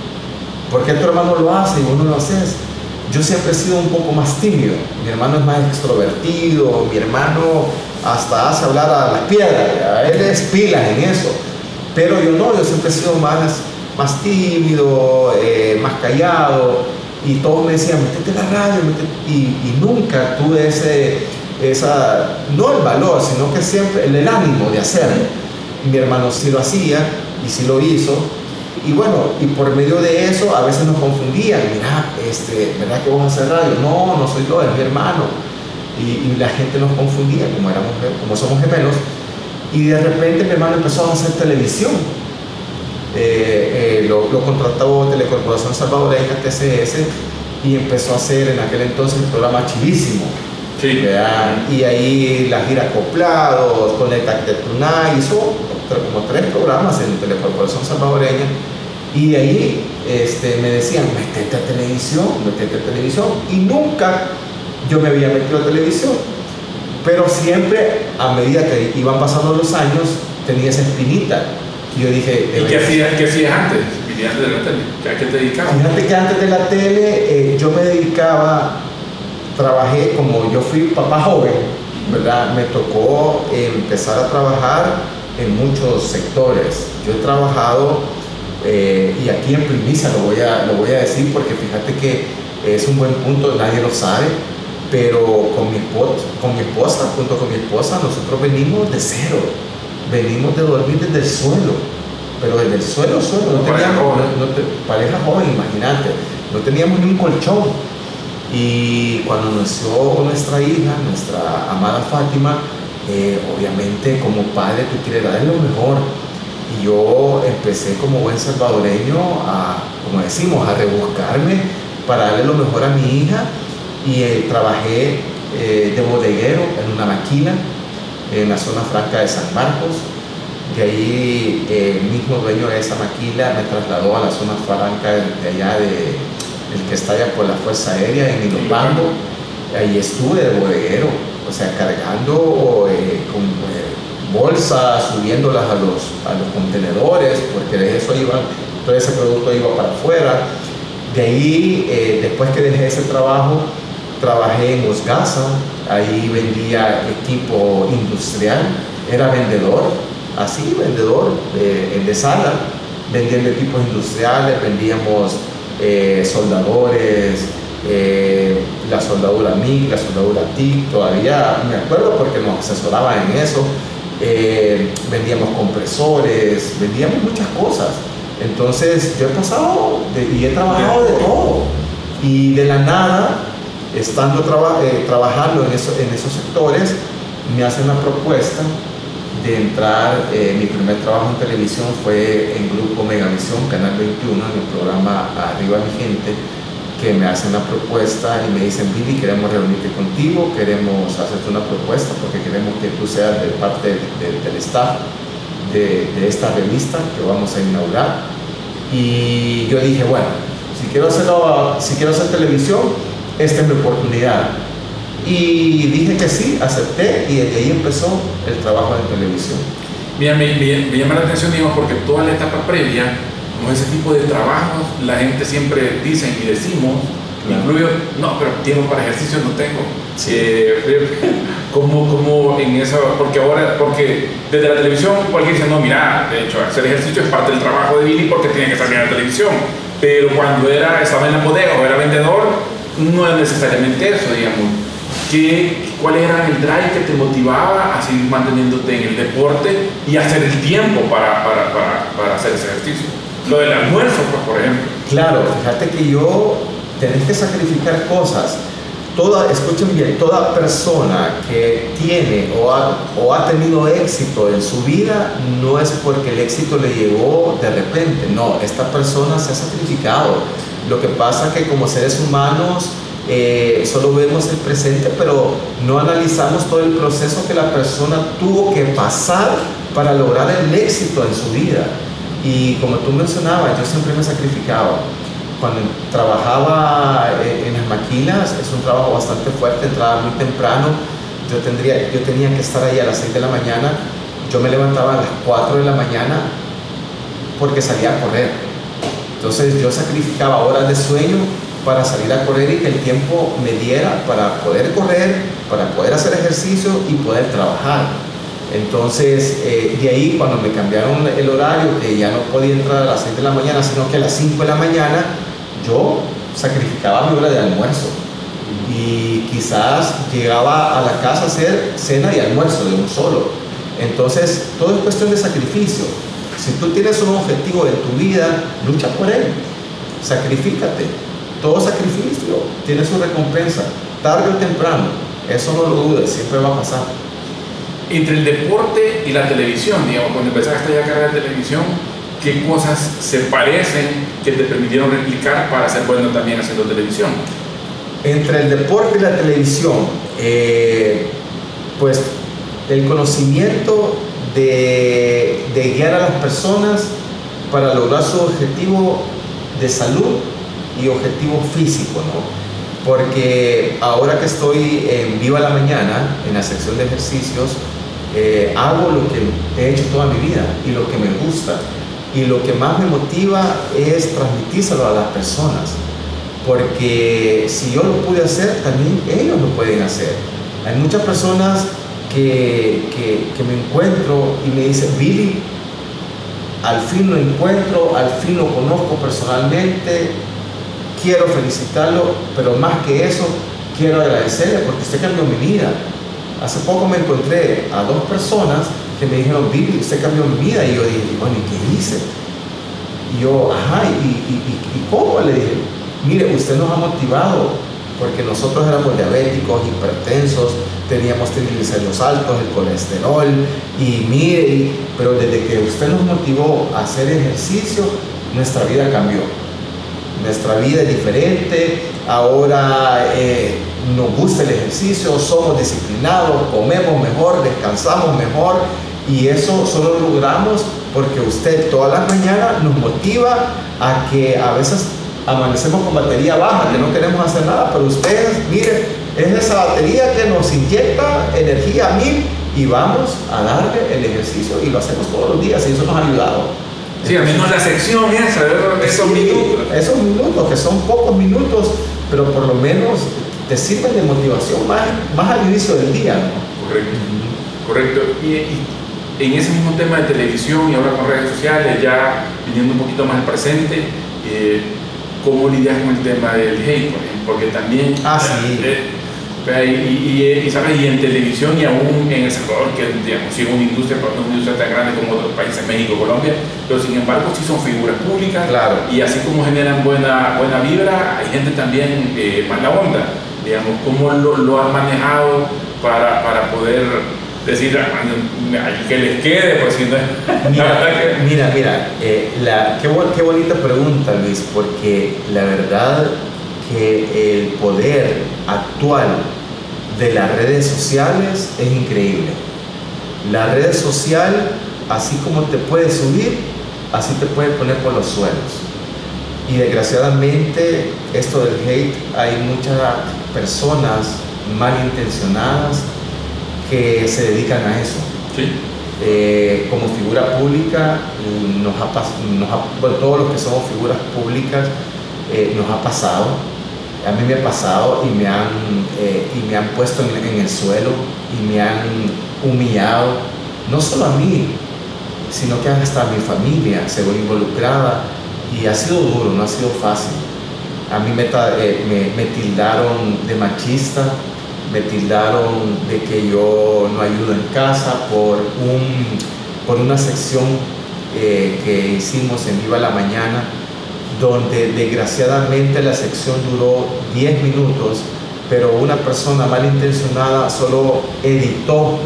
¿Por qué tu hermano lo hace y vos no lo haces? Yo siempre he sido un poco más tímido. Mi hermano es más extrovertido, mi hermano hasta hace hablar a las piedras, él es pila en eso. Pero yo no, yo siempre he sido más, más tímido, eh, más callado. Y todos me decían, métete en la radio, métete". Y, y nunca tuve ese, esa, no el valor, sino que siempre el, el ánimo de hacerlo. Mi hermano sí lo hacía y sí lo hizo. Y bueno, y por medio de eso a veces nos confundían, mira, este, ¿verdad que vos haces radio? No, no soy yo, es mi hermano. Y, y la gente nos confundía, como, éramos, como somos gemelos. Y de repente mi hermano empezó a hacer televisión. Eh, eh, lo, lo contrató Telecorporación Salvadoreña, TCS, y empezó a hacer en aquel entonces el programa Chivísimo. Sí. Y ahí la gira acoplados, Conectate Tunay, hizo como tres programas en Telecorporación Salvadoreña y de ahí este, me decían, metete a televisión, metete a televisión. Y nunca yo me había metido a televisión. Pero siempre, a medida que iban pasando los años, tenía esa espinita. Y yo dije... ¿Y qué hacías, qué hacías antes? antes de la tele? ¿A qué te dedicabas? Fíjate que antes de la tele eh, yo me dedicaba, trabajé como yo fui papá joven, ¿verdad? Me tocó empezar a trabajar en muchos sectores. Yo he trabajado eh, y aquí en primicia lo voy, a, lo voy a decir porque fíjate que es un buen punto, nadie lo sabe, pero con mi, con mi esposa, junto con mi esposa, nosotros venimos de cero, venimos de dormir desde el suelo, pero desde el suelo, suelo, no teníamos, pareja joven, imagínate, no teníamos ni un colchón. Y cuando nació nuestra hija, nuestra amada Fátima, eh, obviamente como padre tú quieres darle lo mejor y yo empecé como buen salvadoreño a, como decimos, a rebuscarme para darle lo mejor a mi hija y eh, trabajé eh, de bodeguero en una maquina en la zona franca de San Marcos. De ahí eh, el mismo dueño de esa maquila me trasladó a la zona franca de, allá de el que está allá por la Fuerza Aérea en Ilopando. Ahí estuve de bodeguero, o sea, cargando con bolsas, subiéndolas a los, a los contenedores, porque de eso iba, todo ese producto iba para afuera. De ahí, eh, después que dejé ese trabajo, trabajé en Osgasa, ahí vendía equipo industrial, era vendedor, así, vendedor eh, de sala, vendiendo equipos industriales, vendíamos eh, soldadores, soldadura MIG, la soldadura TIC, todavía me acuerdo porque nos asesoraba en eso, eh, vendíamos compresores, vendíamos muchas cosas. Entonces yo he pasado y he trabajado de todo. Y de la nada, estando eh, trabajando en, eso, en esos sectores, me hacen la propuesta de entrar, eh, mi primer trabajo en televisión fue en Grupo Megavisión, Canal 21, en el programa Arriba mi gente, que me hacen la propuesta y me dicen, Billy, queremos reunirte contigo, queremos hacerte una propuesta porque queremos que tú seas de parte del staff de, esta revista que vamos a inaugurar. Y yo dije, bueno, si quiero, hacerlo, si quiero hacer televisión, esta es mi oportunidad. Y dije que sí, acepté y desde ahí empezó el trabajo de televisión. Mira, me, me llama la atención, digamos, porque toda la etapa previa como ese tipo de trabajos, la gente siempre dice y decimos, incluyo, no, pero tiempo para ejercicio no tengo. Eh, como, como en eso, porque ahora, porque desde la televisión cualquier dice, no, mira, de hecho, hacer ejercicio es parte del trabajo de Billy porque tiene que salir a la televisión. Pero cuando era, estaba en la bodega o era vendedor, no es necesariamente eso, digamos. ¿Qué, ¿Cuál era el drive que te motivaba a seguir manteniéndote en el deporte y hacer el tiempo para, para, para, para hacer ese ejercicio? Lo del almuerzo, pues, por ejemplo. Claro, fíjate que yo tenés que sacrificar cosas. Toda, escuchen bien, toda persona que tiene o ha, o ha tenido éxito en su vida no es porque el éxito le llegó de repente, no, esta persona se ha sacrificado. Lo que pasa es que como seres humanos eh, solo vemos el presente, pero no analizamos todo el proceso que la persona tuvo que pasar para lograr el éxito en su vida. Y como tú mencionabas, yo siempre me sacrificaba. Cuando trabajaba eh, en las maquilas, es un trabajo bastante fuerte, entraba muy temprano, yo, tendría, yo tenía que estar ahí a las 6 de la mañana, yo me levantaba a las 4 de la mañana porque salía a correr. Entonces yo sacrificaba horas de sueño para salir a correr y que el tiempo me diera para poder correr, para poder hacer ejercicio y poder trabajar. Entonces, eh, de ahí cuando me cambiaron el horario, que ya no podía entrar a las 6 de la mañana, sino que a las 5 de la mañana, yo sacrificaba mi hora de almuerzo. Y quizás llegaba a la casa a hacer cena y almuerzo de un solo. Entonces, todo es cuestión de sacrificio. Si tú tienes un objetivo en tu vida, lucha por él. Sacrifícate. Todo sacrificio tiene su recompensa, tarde o temprano. Eso no lo dudes, siempre va a pasar entre el deporte y la televisión, digamos, cuando empezaste a carrera de televisión, ¿qué cosas se parecen que te permitieron replicar para ser bueno también haciendo televisión? Entre el deporte y la televisión, eh, pues el conocimiento de, de guiar a las personas para lograr su objetivo de salud y objetivo físico, ¿no? Porque ahora que estoy en Viva la Mañana, en la sección de ejercicios, eh, hago lo que he hecho toda mi vida y lo que me gusta. Y lo que más me motiva es transmitírselo a las personas. Porque si yo lo pude hacer, también ellos lo pueden hacer. Hay muchas personas que, que, que me encuentro y me dicen, Billy, al fin lo encuentro, al fin lo conozco personalmente, quiero felicitarlo, pero más que eso, quiero agradecerle porque usted cambió mi vida. Hace poco me encontré a dos personas que me dijeron, Billy, usted cambió mi vida. Y yo dije, bueno, ¿y qué hice? Y yo, ajá, ¿y, y, cómo? Le dije, mire, usted nos ha motivado porque nosotros éramos diabéticos, hipertensos, teníamos triglicéridos altos, el colesterol, y mire, pero desde que usted nos motivó a hacer ejercicio, nuestra vida cambió. Nuestra vida es diferente, ahora eh, nos gusta el ejercicio, somos disciplinados, comemos mejor, descansamos mejor y eso solo lo logramos porque usted todas las mañanas nos motiva a que a veces amanecemos con batería baja, que no queremos hacer nada, pero ustedes, miren, es esa batería que nos inyecta energía a mil y vamos a darle el ejercicio y lo hacemos todos los días y eso nos ha ayudado. Sí, al menos la sección esa, esos minutos. Esos minutos, que son pocos minutos, pero por lo menos te sirven de motivación más, más al inicio del día. Correcto, correcto. Y, en ese mismo tema de televisión y ahora con redes sociales, ya viniendo un poquito más al presente, eh, ¿cómo lidias con el tema del hate? Porque también... Ah, sí. Eh, y, y, ¿sabes? y en televisión y aún en El Salvador, que digamos, sí es una industria, pero no es una industria tan grande como otros países, México, Colombia, pero sin embargo sí son figuras públicas claro. y así como generan buena, buena vibra, hay gente también eh, mala onda, digamos, ¿cómo lo, lo has manejado para, para poder decir ah, que les quede? Pues, si no mira, mira, mira eh, la, qué, qué bonita pregunta Luis, porque la verdad que el poder actual de las redes sociales es increíble. La red social, así como te puede subir, así te puede poner por los suelos. Y desgraciadamente, esto del hate, hay muchas personas malintencionadas que se dedican a eso. Eh, como figura pública, nos ha, todos los que somos figuras públicas, eh, nos ha pasado. A mí me ha pasado y me han, eh, y me han puesto en, el suelo y me han humillado, no solo a mí, sino que hasta mi familia se ve involucrada y ha sido duro, no ha sido fácil. A mí me, eh, me, tildaron de machista, me tildaron de que yo no ayudo en casa por, un, por una sección eh, que hicimos en Viva la Mañana donde desgraciadamente la sección duró 10 minutos, pero una persona malintencionada solo editó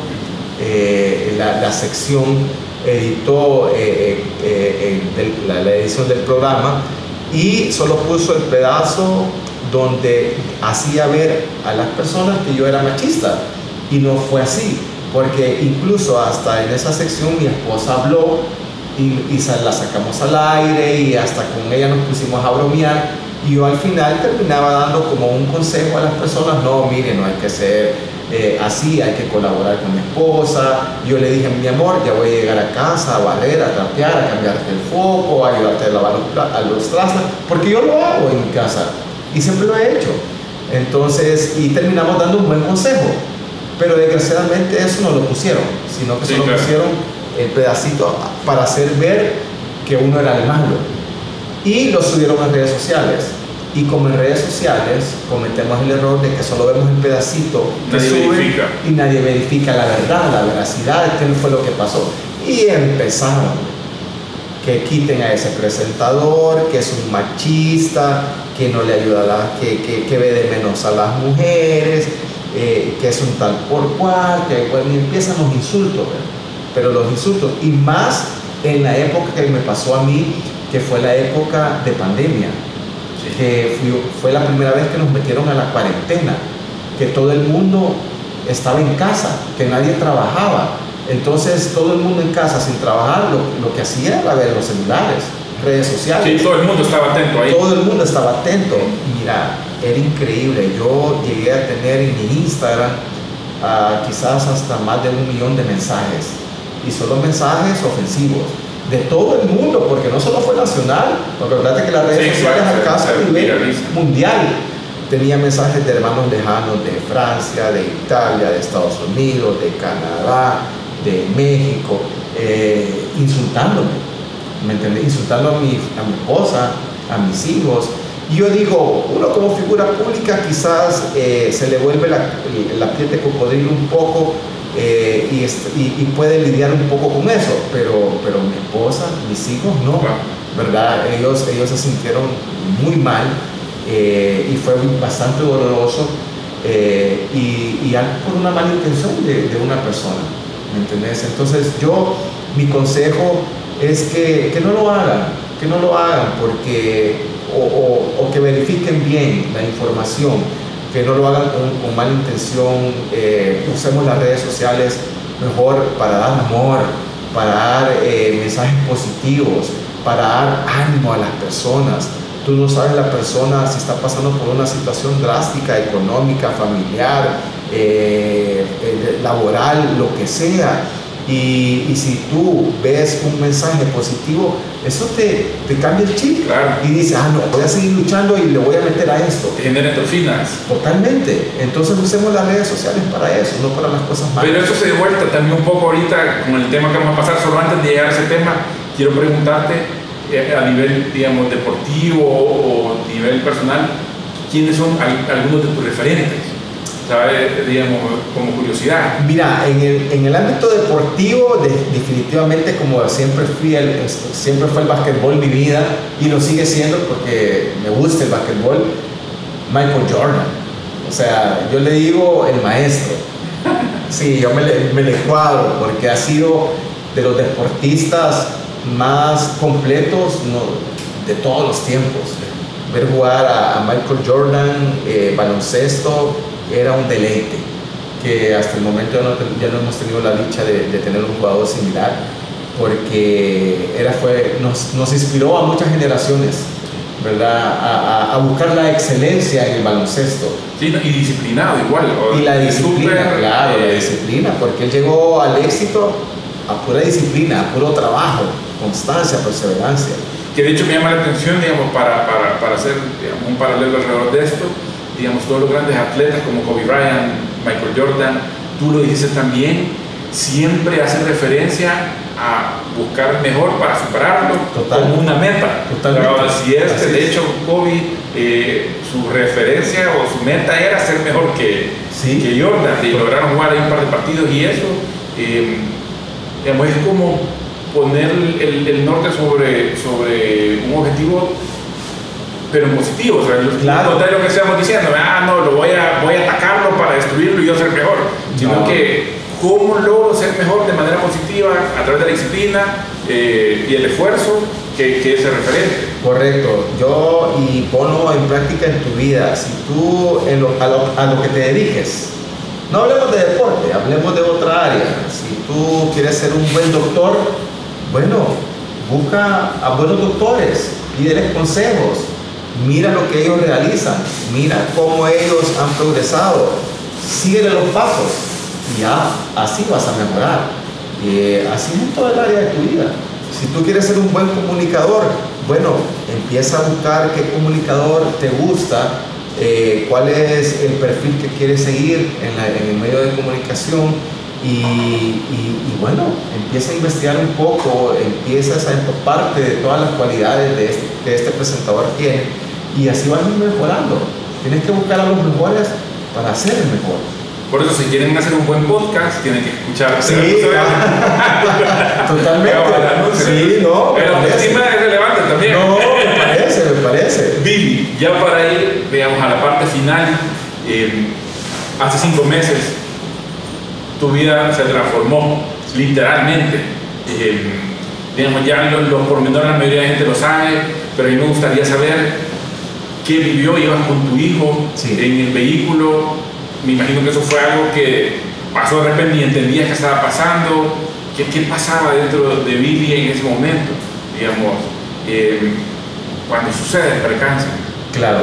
eh, la, sección, editó eh, eh, la, edición del programa y solo puso el pedazo donde hacía ver a las personas que yo era machista. Y no fue así, porque incluso hasta en esa sección mi esposa habló y, la sacamos al aire y hasta con ella nos pusimos a bromear y yo al final terminaba dando como un consejo a las personas, no, mire, no hay que ser eh, así, hay que colaborar con mi esposa. Yo le dije, mi amor, ya voy a llegar a casa a barrer, a trapear, a cambiarte el foco, a ayudarte a lavar los, los trastos, porque yo lo hago en mi casa y siempre lo he hecho. Entonces, y terminamos dando un buen consejo, pero desgraciadamente eso no lo pusieron, sino que se lo pusieron el pedacito para hacer ver que uno era el malo. Y lo subieron a redes sociales. Y como en redes sociales cometemos el error de que solo vemos el pedacito y nadie verifica la verdad, la veracidad, qué fue lo que pasó. Y empezaron que quiten a ese presentador, que es un machista, que no le ayuda a la, que, que, ve de menos a las mujeres, eh, que es un tal por cual, que bueno, y empiezan los insultos pero los insultos, y más en la época que me pasó a mí, que fue la época de pandemia, que fue la primera vez que nos metieron a la cuarentena, que todo el mundo estaba en casa, que nadie trabajaba. Entonces todo el mundo en casa sin trabajar lo, lo que hacía era ver los celulares, redes sociales. Sí, todo el mundo estaba atento ahí. Todo el mundo estaba atento. Mira, era increíble. Yo llegué a tener en mi Instagram uh, quizás hasta más de un millón de mensajes. Y solo mensajes ofensivos. De todo el mundo, porque no solo fue nacional, porque verdad que las redes Sí, sociales claro, alcanzan se- a nivel mundial. Tenía mensajes de hermanos lejanos de Francia, de Italia, de Estados Unidos, de Canadá, de México, eh, insultándome. ¿Me entendés? Insultando a mi, a mi esposa, a mis hijos. Y yo digo, uno como figura pública quizás eh, se le vuelve la, la piel de cocodrilo un poco eh, y, est- y- y puede lidiar un poco con eso, pero, pero mi esposa, mis hijos no. ¿verdad? Ellos, ellos se sintieron muy mal eh, y fue bastante doloroso eh, y, y algo por una mala intención de, de una persona, ¿me entendés? Entonces yo, mi consejo es que, que no lo hagan, que no lo hagan porque, o, o- o que verifiquen bien la información, que no lo hagan con, con mala intención, eh, usemos las redes sociales mejor para dar amor, para dar eh, mensajes positivos, para dar ánimo a las personas. Tú no sabes la persona si está pasando por una situación drástica, económica, familiar, eh, laboral, lo que sea. Y, y si tú ves un mensaje positivo, eso te, te cambia el chip. Claro. Y dices, ah, no, voy a seguir luchando y le voy a meter a esto. Que genera endorfinas. Totalmente. Entonces usemos las redes sociales para eso, no para las cosas malas. Pero eso se devuelta también un poco ahorita con el tema que vamos a pasar. Solo antes de llegar a ese tema, quiero preguntarte eh, a nivel, digamos, deportivo o nivel personal, ¿quiénes son al- algunos de tus referentes? ¿Sabes? Digamos, como curiosidad. Mira, en el, ámbito deportivo, de- definitivamente como siempre fui el, siempre fue el básquetbol mi vida y lo sigue siendo porque me gusta el básquetbol, Michael Jordan. O sea, yo le digo el maestro. Sí, yo me le, cuadro porque ha sido de los deportistas más completos no, de todos los tiempos. Ver jugar a, a Michael Jordan, eh, baloncesto, era un deleite. Que hasta el momento ya no, ya no hemos tenido la dicha de, de tener un jugador similar, porque era, fue, nos, nos inspiró a muchas generaciones, ¿verdad? A, a- a buscar la excelencia en el baloncesto. Sí, y disciplinado igual. Y la disciplina, súper, claro, la eh, disciplina, porque él llegó al éxito a pura disciplina, a puro trabajo, constancia, perseverancia. Que de hecho me llama la atención, digamos, para, para, para hacer digamos, un paralelo alrededor de esto, digamos, todos los grandes atletas como Kobe Bryant, Michael Jordan, tú lo dices también, siempre hacen referencia a buscar mejor para superarlo Total. como una meta. Totalmente. Pero si es Así que de hecho Kobe, eh, su referencia o su meta era ser mejor que, Sí. que Jordan y lograron jugar ahí un par de partidos y eso, eh, digamos, es como poner el, el norte sobre, sobre un objetivo pero en positivo, o sea, lo Claro. contrario que estamos diciendo, ah, no, lo voy a, voy a atacarlo para destruirlo y yo ser mejor, sino No. que cómo logro ser mejor de manera positiva a través de la disciplina eh, y el esfuerzo que, que es el referente. Correcto, yo y ponlo en práctica en tu vida. Si tú en lo- a, lo, a lo que te dediques, no hablemos de deporte, hablemos de otra área. Si tú quieres ser un buen doctor, bueno, busca a buenos doctores, pídeles consejos, mira lo que ellos realizan, mira cómo ellos han progresado, síguele los pasos. Y ya así vas a mejorar. Eh, así en todo el área de tu vida. Si tú quieres ser un buen comunicador, bueno, empieza a buscar qué comunicador te gusta, eh, cuál es el perfil que quieres seguir en, el medio de comunicación. Y, bueno, empieza a investigar un poco, empiezas a empaparte de todas las cualidades de este, que este presentador tiene y así vas mejorando. Tienes que buscar a los mejores para ser el mejor. Por eso, si quieren hacer un buen podcast, tienen que escuchar. Sí, Totalmente. Sí, no, Pero la autoestima es relevante también. No, me parece, me parece. Billy, ya para ir, digamos, a la parte final, eh, hace cinco meses tu vida se transformó, literalmente. Eh, digamos, ya los, los pormenores la mayoría de la gente lo sabe, pero a mí me gustaría saber qué vivió, ibas con tu hijo Sí. en el vehículo, me imagino que eso fue algo que pasó de repente y entendías qué estaba pasando, qué, qué pasaba dentro de Billy en ese momento, digamos, eh, cuando sucede el percance. Claro.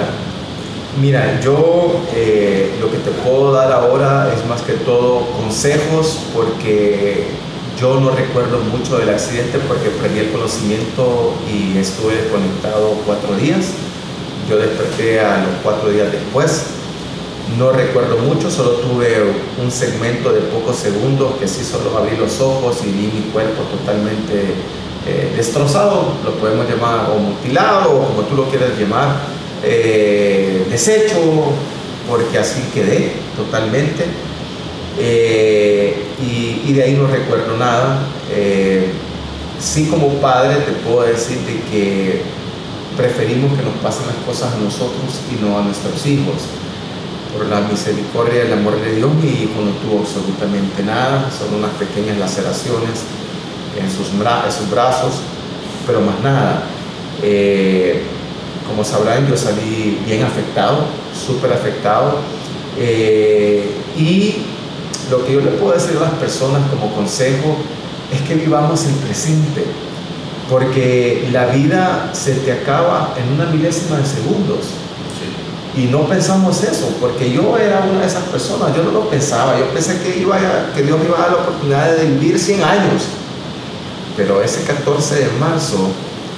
Mira, yo eh, lo que te puedo dar ahora es más que todo consejos porque yo no recuerdo mucho del accidente porque perdí el conocimiento y estuve desconectado cuatro días. Yo desperté a los cuatro días después. No recuerdo mucho, solo tuve un segmento de pocos segundos que sí solo abrí los ojos y vi mi cuerpo totalmente eh, destrozado, lo podemos llamar o mutilado o como tú lo quieras llamar, eh, deshecho, porque así quedé totalmente. Eh, y, de ahí no recuerdo nada. sí como padre te puedo decir que preferimos que nos pasen las cosas a nosotros y no a nuestros hijos. Por la misericordia y el amor de Dios, mi hijo no tuvo absolutamente nada, son unas pequeñas laceraciones en sus, sus brazos, pero más nada. Eh, como sabrán, yo salí bien afectado, súper afectado. Eh, y lo que yo le puedo decir a las personas como consejo es que vivamos el presente, porque la vida se te acaba en una milésima de segundos. Y no pensamos eso, porque yo era una de esas personas, yo no lo pensaba, yo pensé que, iba que Dios me iba a dar la oportunidad de vivir 100 años pero ese 14 de marzo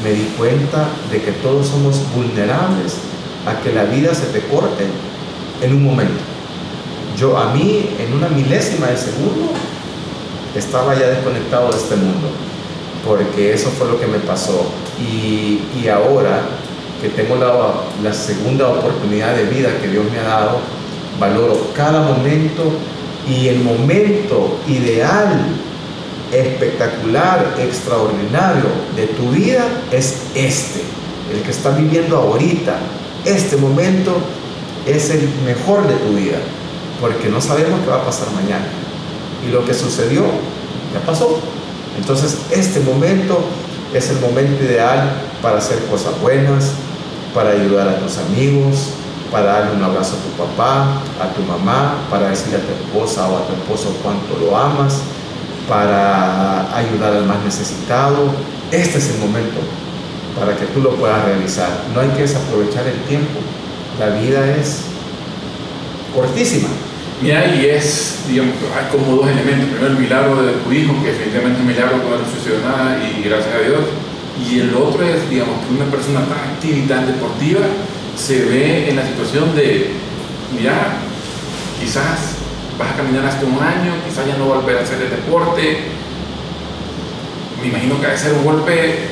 me di cuenta de que todos somos vulnerables a que la vida se te corte en un momento. Yo a mí en una milésima de segundo estaba ya desconectado de este mundo, porque eso fue lo que me pasó. Y, ahora que tengo la, la segunda oportunidad de vida que Dios me ha dado, valoro cada momento y el momento ideal espectacular, extraordinario de tu vida es este, el que estás viviendo ahorita. Este momento es el mejor de tu vida, porque no sabemos qué va a pasar mañana. Y lo que sucedió, ya pasó. Entonces, este momento es el momento ideal para hacer cosas buenas, para ayudar a tus amigos, para darle un abrazo a tu papá, a tu mamá, para decirle a tu esposa o a tu esposo cuánto lo amas, para ayudar al más necesitado. Este es el momento para que tú lo puedas realizar. No hay que desaprovechar el tiempo. La vida es cortísima. Y es, digamos, hay como dos elementos. Primero, el milagro de tu hijo, que definitivamente un milagro que no sucedió nada y gracias a Dios. Y el otro es, digamos, que una persona tan activa y tan deportiva se ve en la situación de, mira, quizás vas a caminar hasta un año, quizás ya no volver a hacer el deporte. Me imagino que va a ser un golpe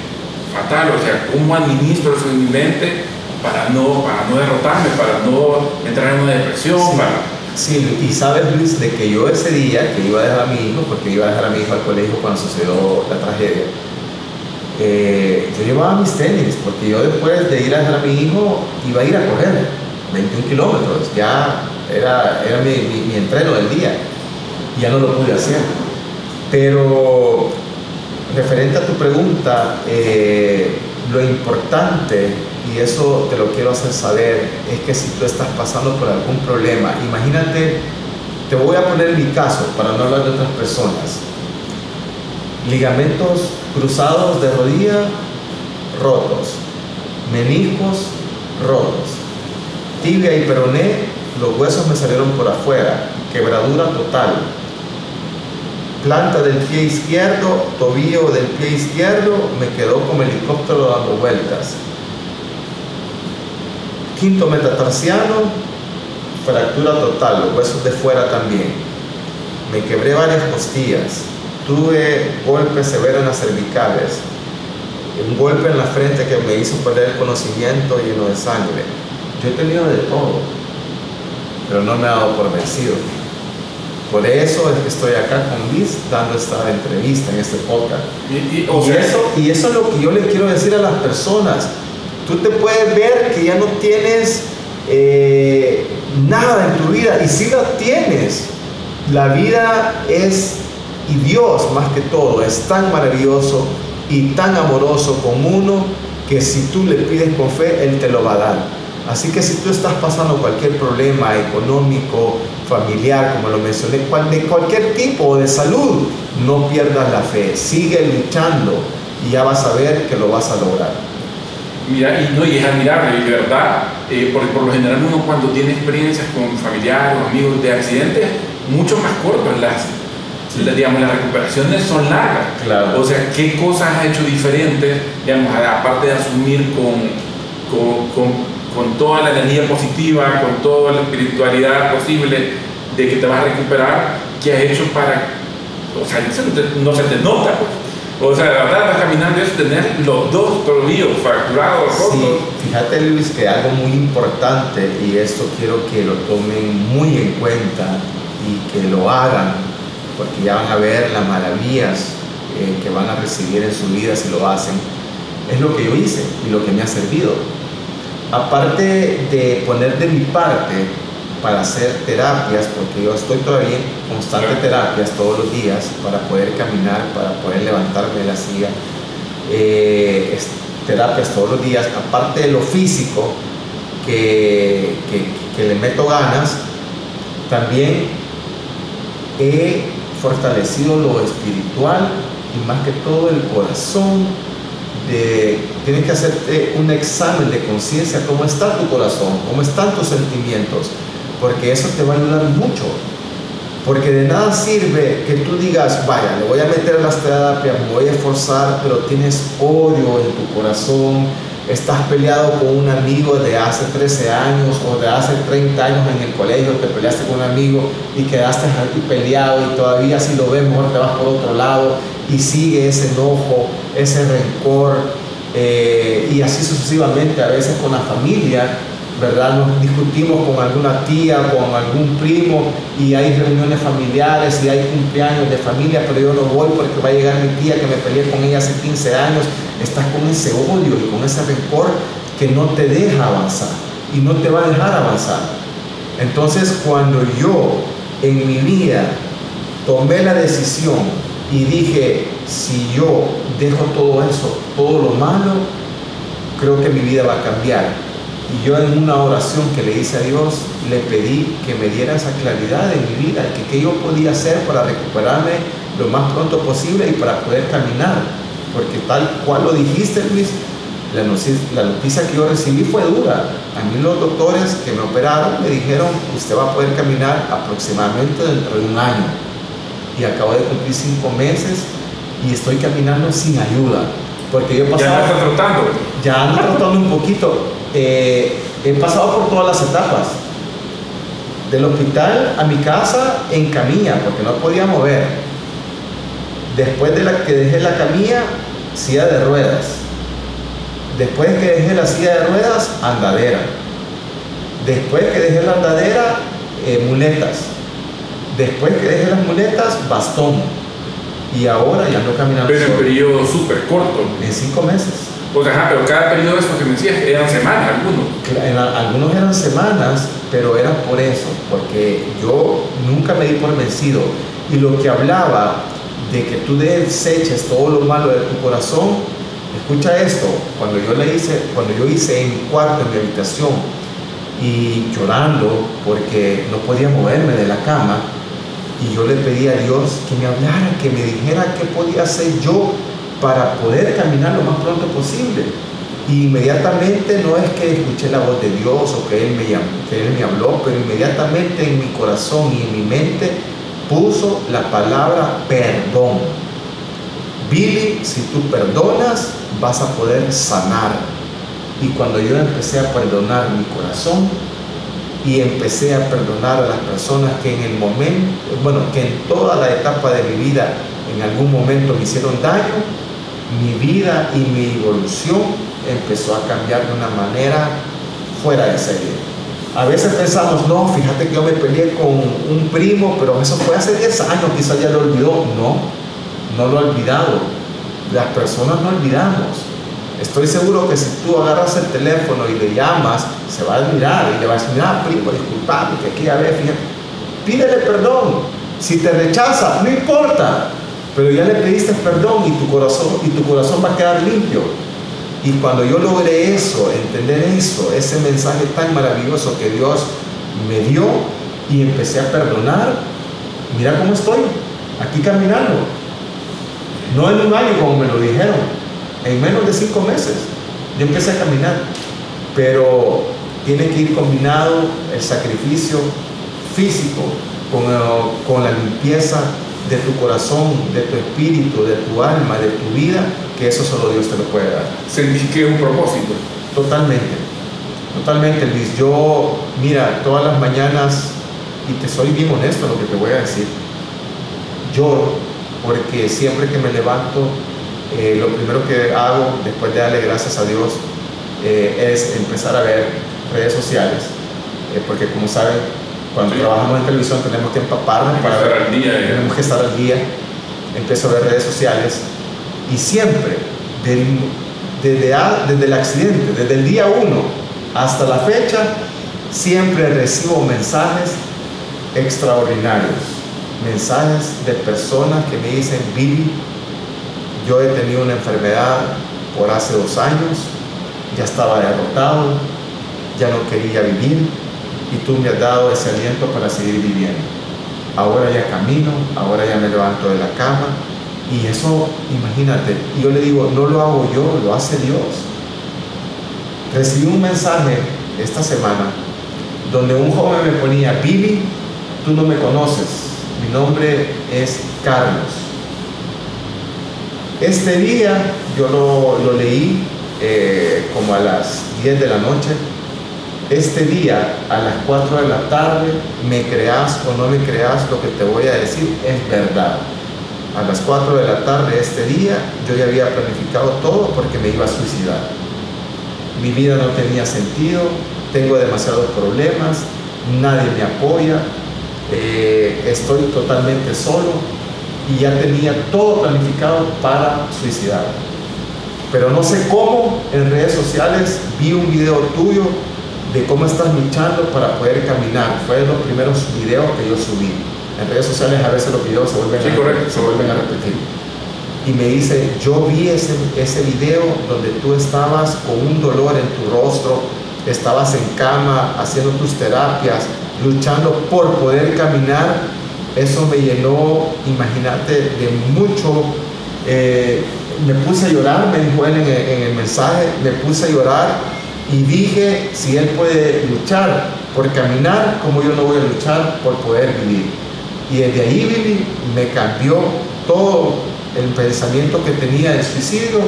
fatal, o sea, ¿cómo administro eso en mi mente para no, para no derrotarme, para no entrar en una depresión? Sí. Y sabes Luis, de que yo ese día que iba a dejar a mi hijo, porque iba a dejar a mi hijo al colegio cuando sucedió la tragedia, eh, yo llevaba mis tenis, porque yo después de ir a dejar a mi hijo iba a ir a correr 21 kilómetros, ya era, era mi, mi, entreno del día. Ya no lo pude hacer. Pero referente a tu pregunta, eh, lo importante, y eso te lo quiero hacer saber, es que si tú estás pasando por algún problema, imagínate, te voy a poner mi caso para no hablar de otras personas. Ligamentos cruzados de rodilla rotos, meniscos rotos, tibia y peroné los huesos me salieron por afuera, quebradura total. Planta del pie izquierdo, tobillo del pie izquierdo, me quedó como helicóptero dando vueltas. Quinto metatarsiano, fractura total, los huesos de fuera también. Me quebré varias costillas, tuve golpes severos en las cervicales, un golpe en la frente que me hizo perder el conocimiento lleno de sangre. Yo he tenido de todo pero no me ha dado por vencido. Por eso es que estoy acá con Luis dando esta entrevista en este podcast. Y, eso, y eso es lo que yo le quiero decir a las personas. Tú te puedes ver que ya no tienes eh, nada en tu vida y si la tienes. La vida es, y Dios más que todo, es tan maravilloso y tan amoroso con uno que si tú le pides con fe, Él te lo va a dar. Así que si tú estás pasando cualquier problema económico, familiar, como lo mencioné, de cualquier tipo de salud, no pierdas la fe, sigue luchando y ya vas a ver que lo vas a lograr. Mira, y, no, y es admirable, de verdad, eh, porque por lo general uno cuando tiene experiencias con familiares o amigos de accidentes, mucho más cortos las, digamos, las recuperaciones son largas. Claro. O sea, ¿qué cosas has hecho diferentes, digamos, aparte de asumir con, con, con con toda la energía positiva, con toda la espiritualidad posible de que te vas a recuperar, ¿qué has hecho para, o sea, no se te nota, pues. O sea, la verdad, caminando es tener los dos tobillos fracturados, Sí, fíjate Luis que algo muy importante y esto quiero que lo tomen muy en cuenta y que lo hagan, porque ya van a ver las maravillas eh, que van a recibir en su vida si lo hacen, es lo que yo hice y lo que me ha servido. Aparte de poner de mi parte para hacer terapias, porque yo estoy todavía en constante terapias todos los días para poder caminar, para poder levantarme de la silla, eh, terapias todos los días, aparte de lo físico que, que le meto ganas, también he fortalecido lo espiritual y más que todo el corazón tienes que hacerte un examen de conciencia, cómo está tu corazón, cómo están tus sentimientos, porque eso te va a ayudar mucho. Porque de nada sirve que tú digas, vaya, le voy a meter a las terapias, me voy a esforzar, pero tienes odio en tu corazón, estás peleado con un amigo de hace 13 años o de hace 30 años en el colegio, te peleaste con un amigo y quedaste aquí peleado y todavía si lo ves mejor te vas por otro lado y sigue ese enojo, ese rencor eh, y así sucesivamente, a veces con la familia, ¿verdad? Nos discutimos con alguna tía, con algún primo y hay reuniones familiares y hay cumpleaños de familia, pero yo no voy porque va a llegar mi tía que me peleé con ella hace 15 años. Estás con ese odio y con ese rencor que no te deja avanzar y no te va a dejar avanzar. Entonces cuando yo en mi vida tomé la decisión y dije, si yo dejo todo eso, todo lo malo, creo que mi vida va a cambiar. Y yo en una oración que le hice a Dios, le pedí que me diera esa claridad en mi vida, que qué yo podía hacer para recuperarme lo más pronto posible y para poder caminar. Porque tal cual lo dijiste, Luis, la noticia, la noticia que yo recibí fue dura. A mí los doctores que me operaron me dijeron, usted va a poder caminar aproximadamente dentro de un año y acabo de cumplir cinco meses y estoy caminando sin ayuda. Porque yo he pasado, ya ando trotando. Ya ando trotando un poquito. Eh, he pasado por todas las etapas. Del hospital a mi casa en camilla, porque no podía mover. Después de la que dejé la camilla, silla de ruedas. Después que dejé la silla de ruedas, andadera. Después que dejé la andadera, eh, muletas Después que dejé las muletas, bastón. Y ahora ya no caminando. Pero en periodo súper corto. En cinco meses. Pues ajá, pero cada periodo de que me decías eran semanas algunos. algunos eran semanas, pero era por eso, porque yo nunca me di por vencido. Y lo que hablaba de que tú deseches todo lo malo de tu corazón, escucha esto, cuando yo le hice, cuando yo hice en mi cuarto, en mi habitación, y llorando porque no podía moverme de la cama, y yo le pedí a Dios que me hablara, que me dijera qué podía hacer yo para poder caminar lo más pronto posible. Y inmediatamente no es que escuché la voz de Dios o que él, me que él me habló, pero inmediatamente en mi corazón y en mi mente puso la palabra perdón. Billy, si tú perdonas, vas a poder sanar. Y cuando yo empecé a perdonar mi corazón, y empecé a perdonar a las personas que en el momento, bueno, que en toda la etapa de mi vida en algún momento me hicieron daño, mi vida y mi evolución empezó a cambiar de una manera fuera de serie. A veces pensamos, no, fíjate que yo me peleé con un primo, pero eso fue hace 10 años, quizás ya lo olvidó. No, no lo he olvidado. Las personas no olvidamos. Estoy seguro que si tú agarras el teléfono y le llamas, se va a admirar y le va a decir, mira, primo, disculpame, que aquí a ver, fíjate, pídele perdón. Si te rechaza, no importa, pero ya le pediste perdón y tu corazón, y tu corazón va a quedar limpio. Y cuando yo logré eso, entender eso, ese mensaje tan maravilloso que Dios me dio y empecé a perdonar, mira cómo estoy, aquí caminando. No en un año como me lo dijeron, en menos de cinco meses yo empecé a caminar. Pero tiene que ir combinado el sacrificio físico con, con la limpieza de tu corazón, de tu espíritu, de tu alma, de tu vida, que eso solo Dios te lo puede dar. ¿Sentís que es un propósito? Totalmente, totalmente Luis. Yo, mira, todas las mañanas, y te soy bien honesto en lo que te voy a decir, lloro porque siempre que me levanto, eh, lo primero que hago después de darle gracias a Dios eh, es empezar a ver redes sociales, eh, porque como saben, cuando trabajamos en televisión tenemos que empaparnos para estar al día, tenemos que estar al día. Empiezo a ver redes sociales y siempre, desde, desde el accidente, desde el día uno hasta la fecha, siempre recibo mensajes extraordinarios. Mensajes de personas que me dicen, Billy, yo he tenido una enfermedad por hace dos años, ya estaba derrotado, ya no quería vivir, y tú me has dado ese aliento para seguir viviendo. Ahora ya camino, ahora ya me levanto de la cama y eso, imagínate, yo le digo, no lo hago yo, lo hace Dios. Recibí un mensaje esta semana donde un joven me ponía, Billy, tú no me conoces, mi nombre es Carlos. Este día yo lo, leí eh, como a las 10 de la noche este día a las 4 de la tarde, me creas o no me creas, lo que te voy a decir es verdad. A las 4 de la tarde este día yo ya había planificado todo porque me iba a suicidar. Mi vida no tenía sentido, tengo demasiados problemas, nadie me apoya, eh, estoy totalmente solo y ya tenía todo planificado para suicidar. Pero no sé cómo en redes sociales vi un video tuyo de cómo estás luchando para poder caminar. Fue de los primeros videos que yo subí. En redes sociales a veces los videos se vuelven, a, se vuelven a repetir. Y me dice, yo vi ese, ese video donde tú estabas con un dolor en tu rostro, estabas en cama haciendo tus terapias, luchando por poder caminar. Eso me llenó, imagínate, de mucho... Eh, me puse a llorar, me dijo él en en el mensaje, me puse a llorar y dije, si Él puede luchar por caminar, como yo no voy a luchar por poder vivir. Y desde ahí, me cambió todo el pensamiento que tenía del suicidio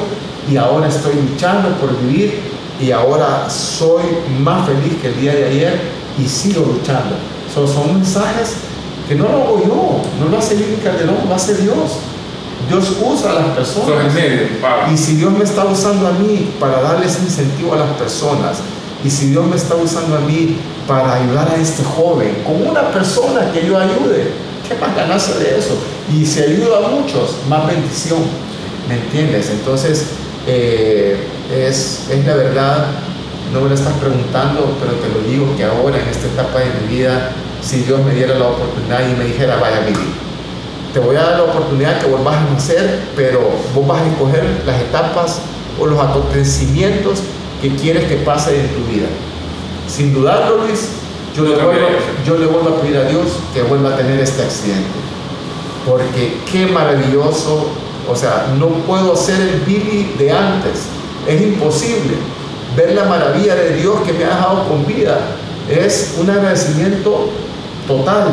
y ahora estoy luchando por vivir y ahora soy más feliz que el día de ayer y sigo luchando. son mensajes que no lo hago yo, no lo hace Billy Calderón, lo hace Dios. Dios usa a las personas. y si Dios me está usando a mí para darles incentivo a las personas, y si Dios me está usando a mí para ayudar a este joven, con una persona que yo ayude, ¿qué más ganarse de eso? Y si ayuda a muchos, más bendición. ¿Me entiendes? Entonces, eh, es, es la verdad, no me lo estás preguntando, pero te lo digo que ahora, en esta etapa de mi vida, si Dios me diera la oportunidad y me dijera, vaya a vivir te voy a dar la oportunidad que vuelvas a nacer, pero vos vas a escoger las etapas o los acontecimientos que quieres que pase en tu vida. Sin dudarlo, Luis, yo, le vuelvo, yo le vuelvo a pedir a Dios que vuelva a tener este accidente. Porque qué maravilloso, o sea, no puedo ser el Billy de antes. Es imposible ver la maravilla de Dios que me ha dejado con vida. Es un agradecimiento total.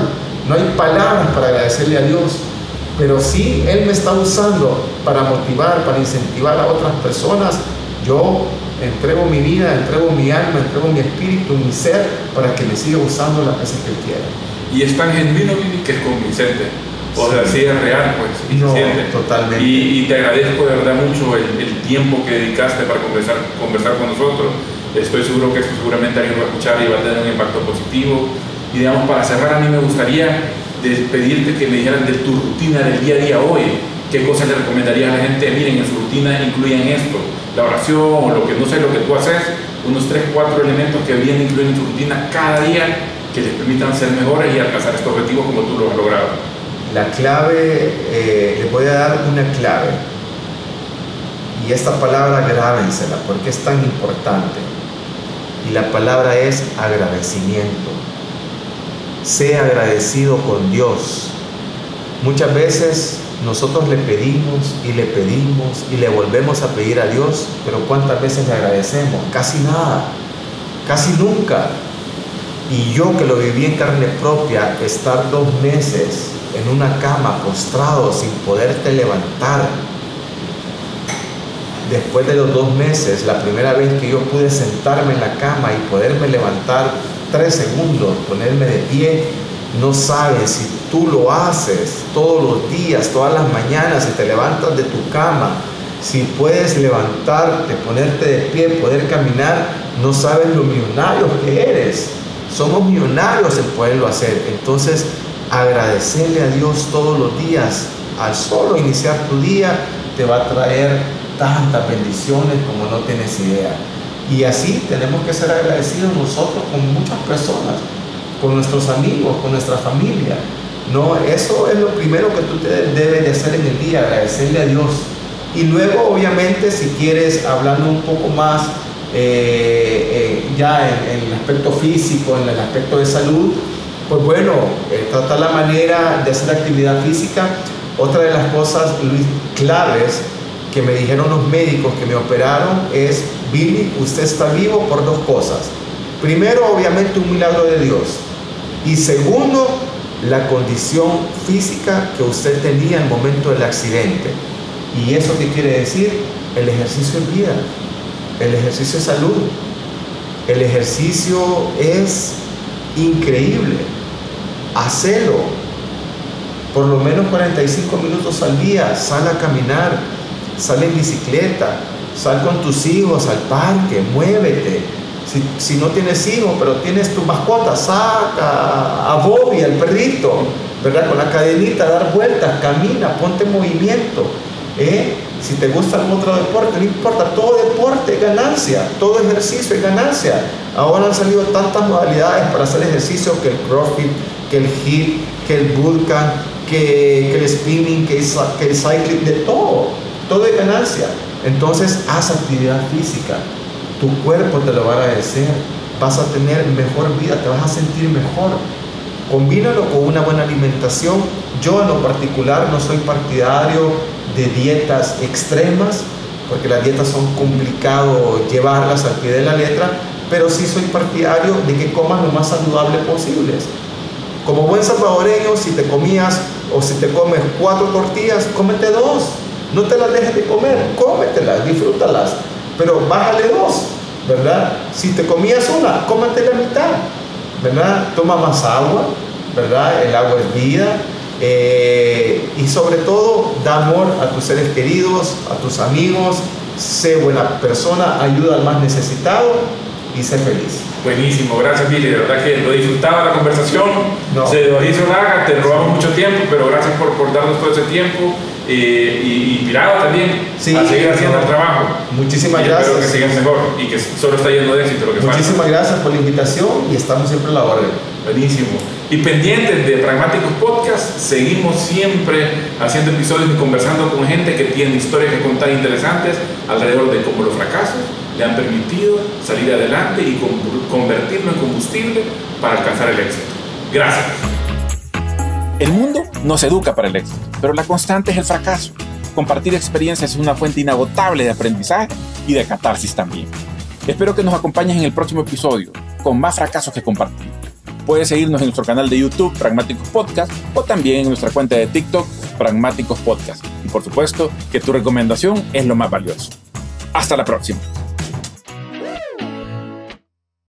No hay palabras para agradecerle a Dios pero si Él me está usando para motivar, para incentivar a otras personas, yo entrego mi vida, entrego mi alma, entrego mi espíritu, mi ser, para que me siga usando las veces que Él quiera. Y es tan genuino, que es convincente. O sea, sí es real, pues, y siente. Totalmente. Y, te agradezco de verdad mucho el, tiempo que dedicaste para conversar, conversar con nosotros. Estoy seguro que esto seguramente alguien lo va a escuchar y va a tener un impacto positivo. Y digamos, para cerrar, a mí me gustaría de pedirte que me dijeran de tu rutina del día a día hoy, qué cosas le recomendarías a la gente, miren, en su rutina incluyan esto, la oración lo que no sé, lo que tú haces, unos 3, 4 elementos que bien incluyen en tu rutina cada día que les permitan ser mejores y alcanzar estos objetivos como tú lo has logrado. La clave, eh, les voy a dar una clave, Y esta palabra grábensela porque es tan importante. Y la palabra es agradecimiento. Sea agradecido con Dios. Muchas veces nosotros le pedimos y le pedimos y le volvemos a pedir a Dios, pero ¿cuántas veces le agradecemos? Casi nada, casi nunca. Y yo que lo viví en carne propia, estar dos meses en una cama postrado sin poderte levantar. Después de los dos meses, la primera vez que yo pude sentarme en la cama y poderme levantar tres segundos, ponerme de pie, no sabes si tú lo haces todos los días, todas las mañanas, si te levantas de tu cama, si puedes levantarte, ponerte de pie, poder caminar, no sabes lo millonario que eres. Somos millonarios en poderlo hacer. Entonces, agradecerle a Dios todos los días, al solo iniciar tu día, te va a traer tantas bendiciones como no tienes idea. Y así tenemos que ser agradecidos nosotros con muchas personas con nuestros amigos, con nuestra familia. No, eso es lo primero que tú te debes de hacer en el día, agradecerle a Dios. Y luego, obviamente, si quieres, hablando un poco más eh, eh, ya en, el aspecto físico, en el aspecto de salud, pues bueno, eh, tratar la manera de hacer actividad física. Otra de las cosas claves que me dijeron los médicos que me operaron es, Billy, usted está vivo por dos cosas. Primero, obviamente, un milagro de Dios. Y segundo, la condición física que usted tenía en el momento del accidente. ¿Y eso qué quiere decir? El ejercicio es vida, el ejercicio es salud, el ejercicio es increíble. Hacelo por lo menos 45 minutos al día, sal a caminar, sal en bicicleta, sal con tus hijos al parque, muévete, si, no tienes hijos, pero tienes tu mascota, saca a Bobby, al perrito, ¿verdad? Con la cadenita, dar vueltas, camina, ponte en movimiento. ¿eh? Si te gusta algún otro deporte, no importa, todo deporte es ganancia, todo ejercicio es ganancia. Ahora han salido tantas modalidades para hacer ejercicio que el CrossFit, que el HIIT, que el Vulcan, que, el spinning, que que el cycling, de todo. Todo es ganancia. Entonces, haz actividad física tu cuerpo te lo va a agradecer, vas a tener mejor vida, te vas a sentir mejor. Combínalo con una buena alimentación. Yo en lo particular no soy partidario de dietas extremas, porque las dietas son complicado llevarlas al pie de la letra, pero sí soy partidario de que comas lo más saludable posible. Como buen salvadoreño, si te comías o si te comes cuatro tortillas, cómete dos. No te las dejes de comer, cómetelas, disfrútalas pero bájale dos, ¿verdad? Si te comías una, cómate la mitad, ¿verdad? Toma más agua, ¿verdad? El agua es vida. Eh, y sobre todo, da amor a tus seres queridos, a tus amigos, sé buena persona, ayuda al más necesitado y sé feliz. Buenísimo, gracias Billy, de verdad que lo disfrutaba la conversación, se nos hizo larga, te robamos mucho tiempo, pero gracias por, por darnos todo ese tiempo eh, y inspirado también a seguir haciendo el trabajo. Muchísimas gracias. Espero que sigas mejor y que solo está yendo de éxito lo que Muchísimas gracias por la invitación y estamos siempre a la orden. Buenísimo. Y pendientes de Pragmáticos Podcast, seguimos siempre haciendo episodios y conversando con gente que tiene historias que contar interesantes alrededor de cómo los fracasos le han permitido salir adelante y convertirlo en combustible para alcanzar el éxito. Gracias. El mundo nos educa para el éxito, pero la constante es el fracaso. Compartir experiencias es una fuente inagotable de aprendizaje y de catarsis también. Espero que nos acompañes en el próximo episodio, con más fracasos que compartir. Puedes seguirnos en nuestro canal de YouTube, Pragmáticos Podcast, o también en nuestra cuenta de TikTok, Pragmáticos Podcast. Y por supuesto, que tu recomendación es lo más valioso. Hasta la próxima.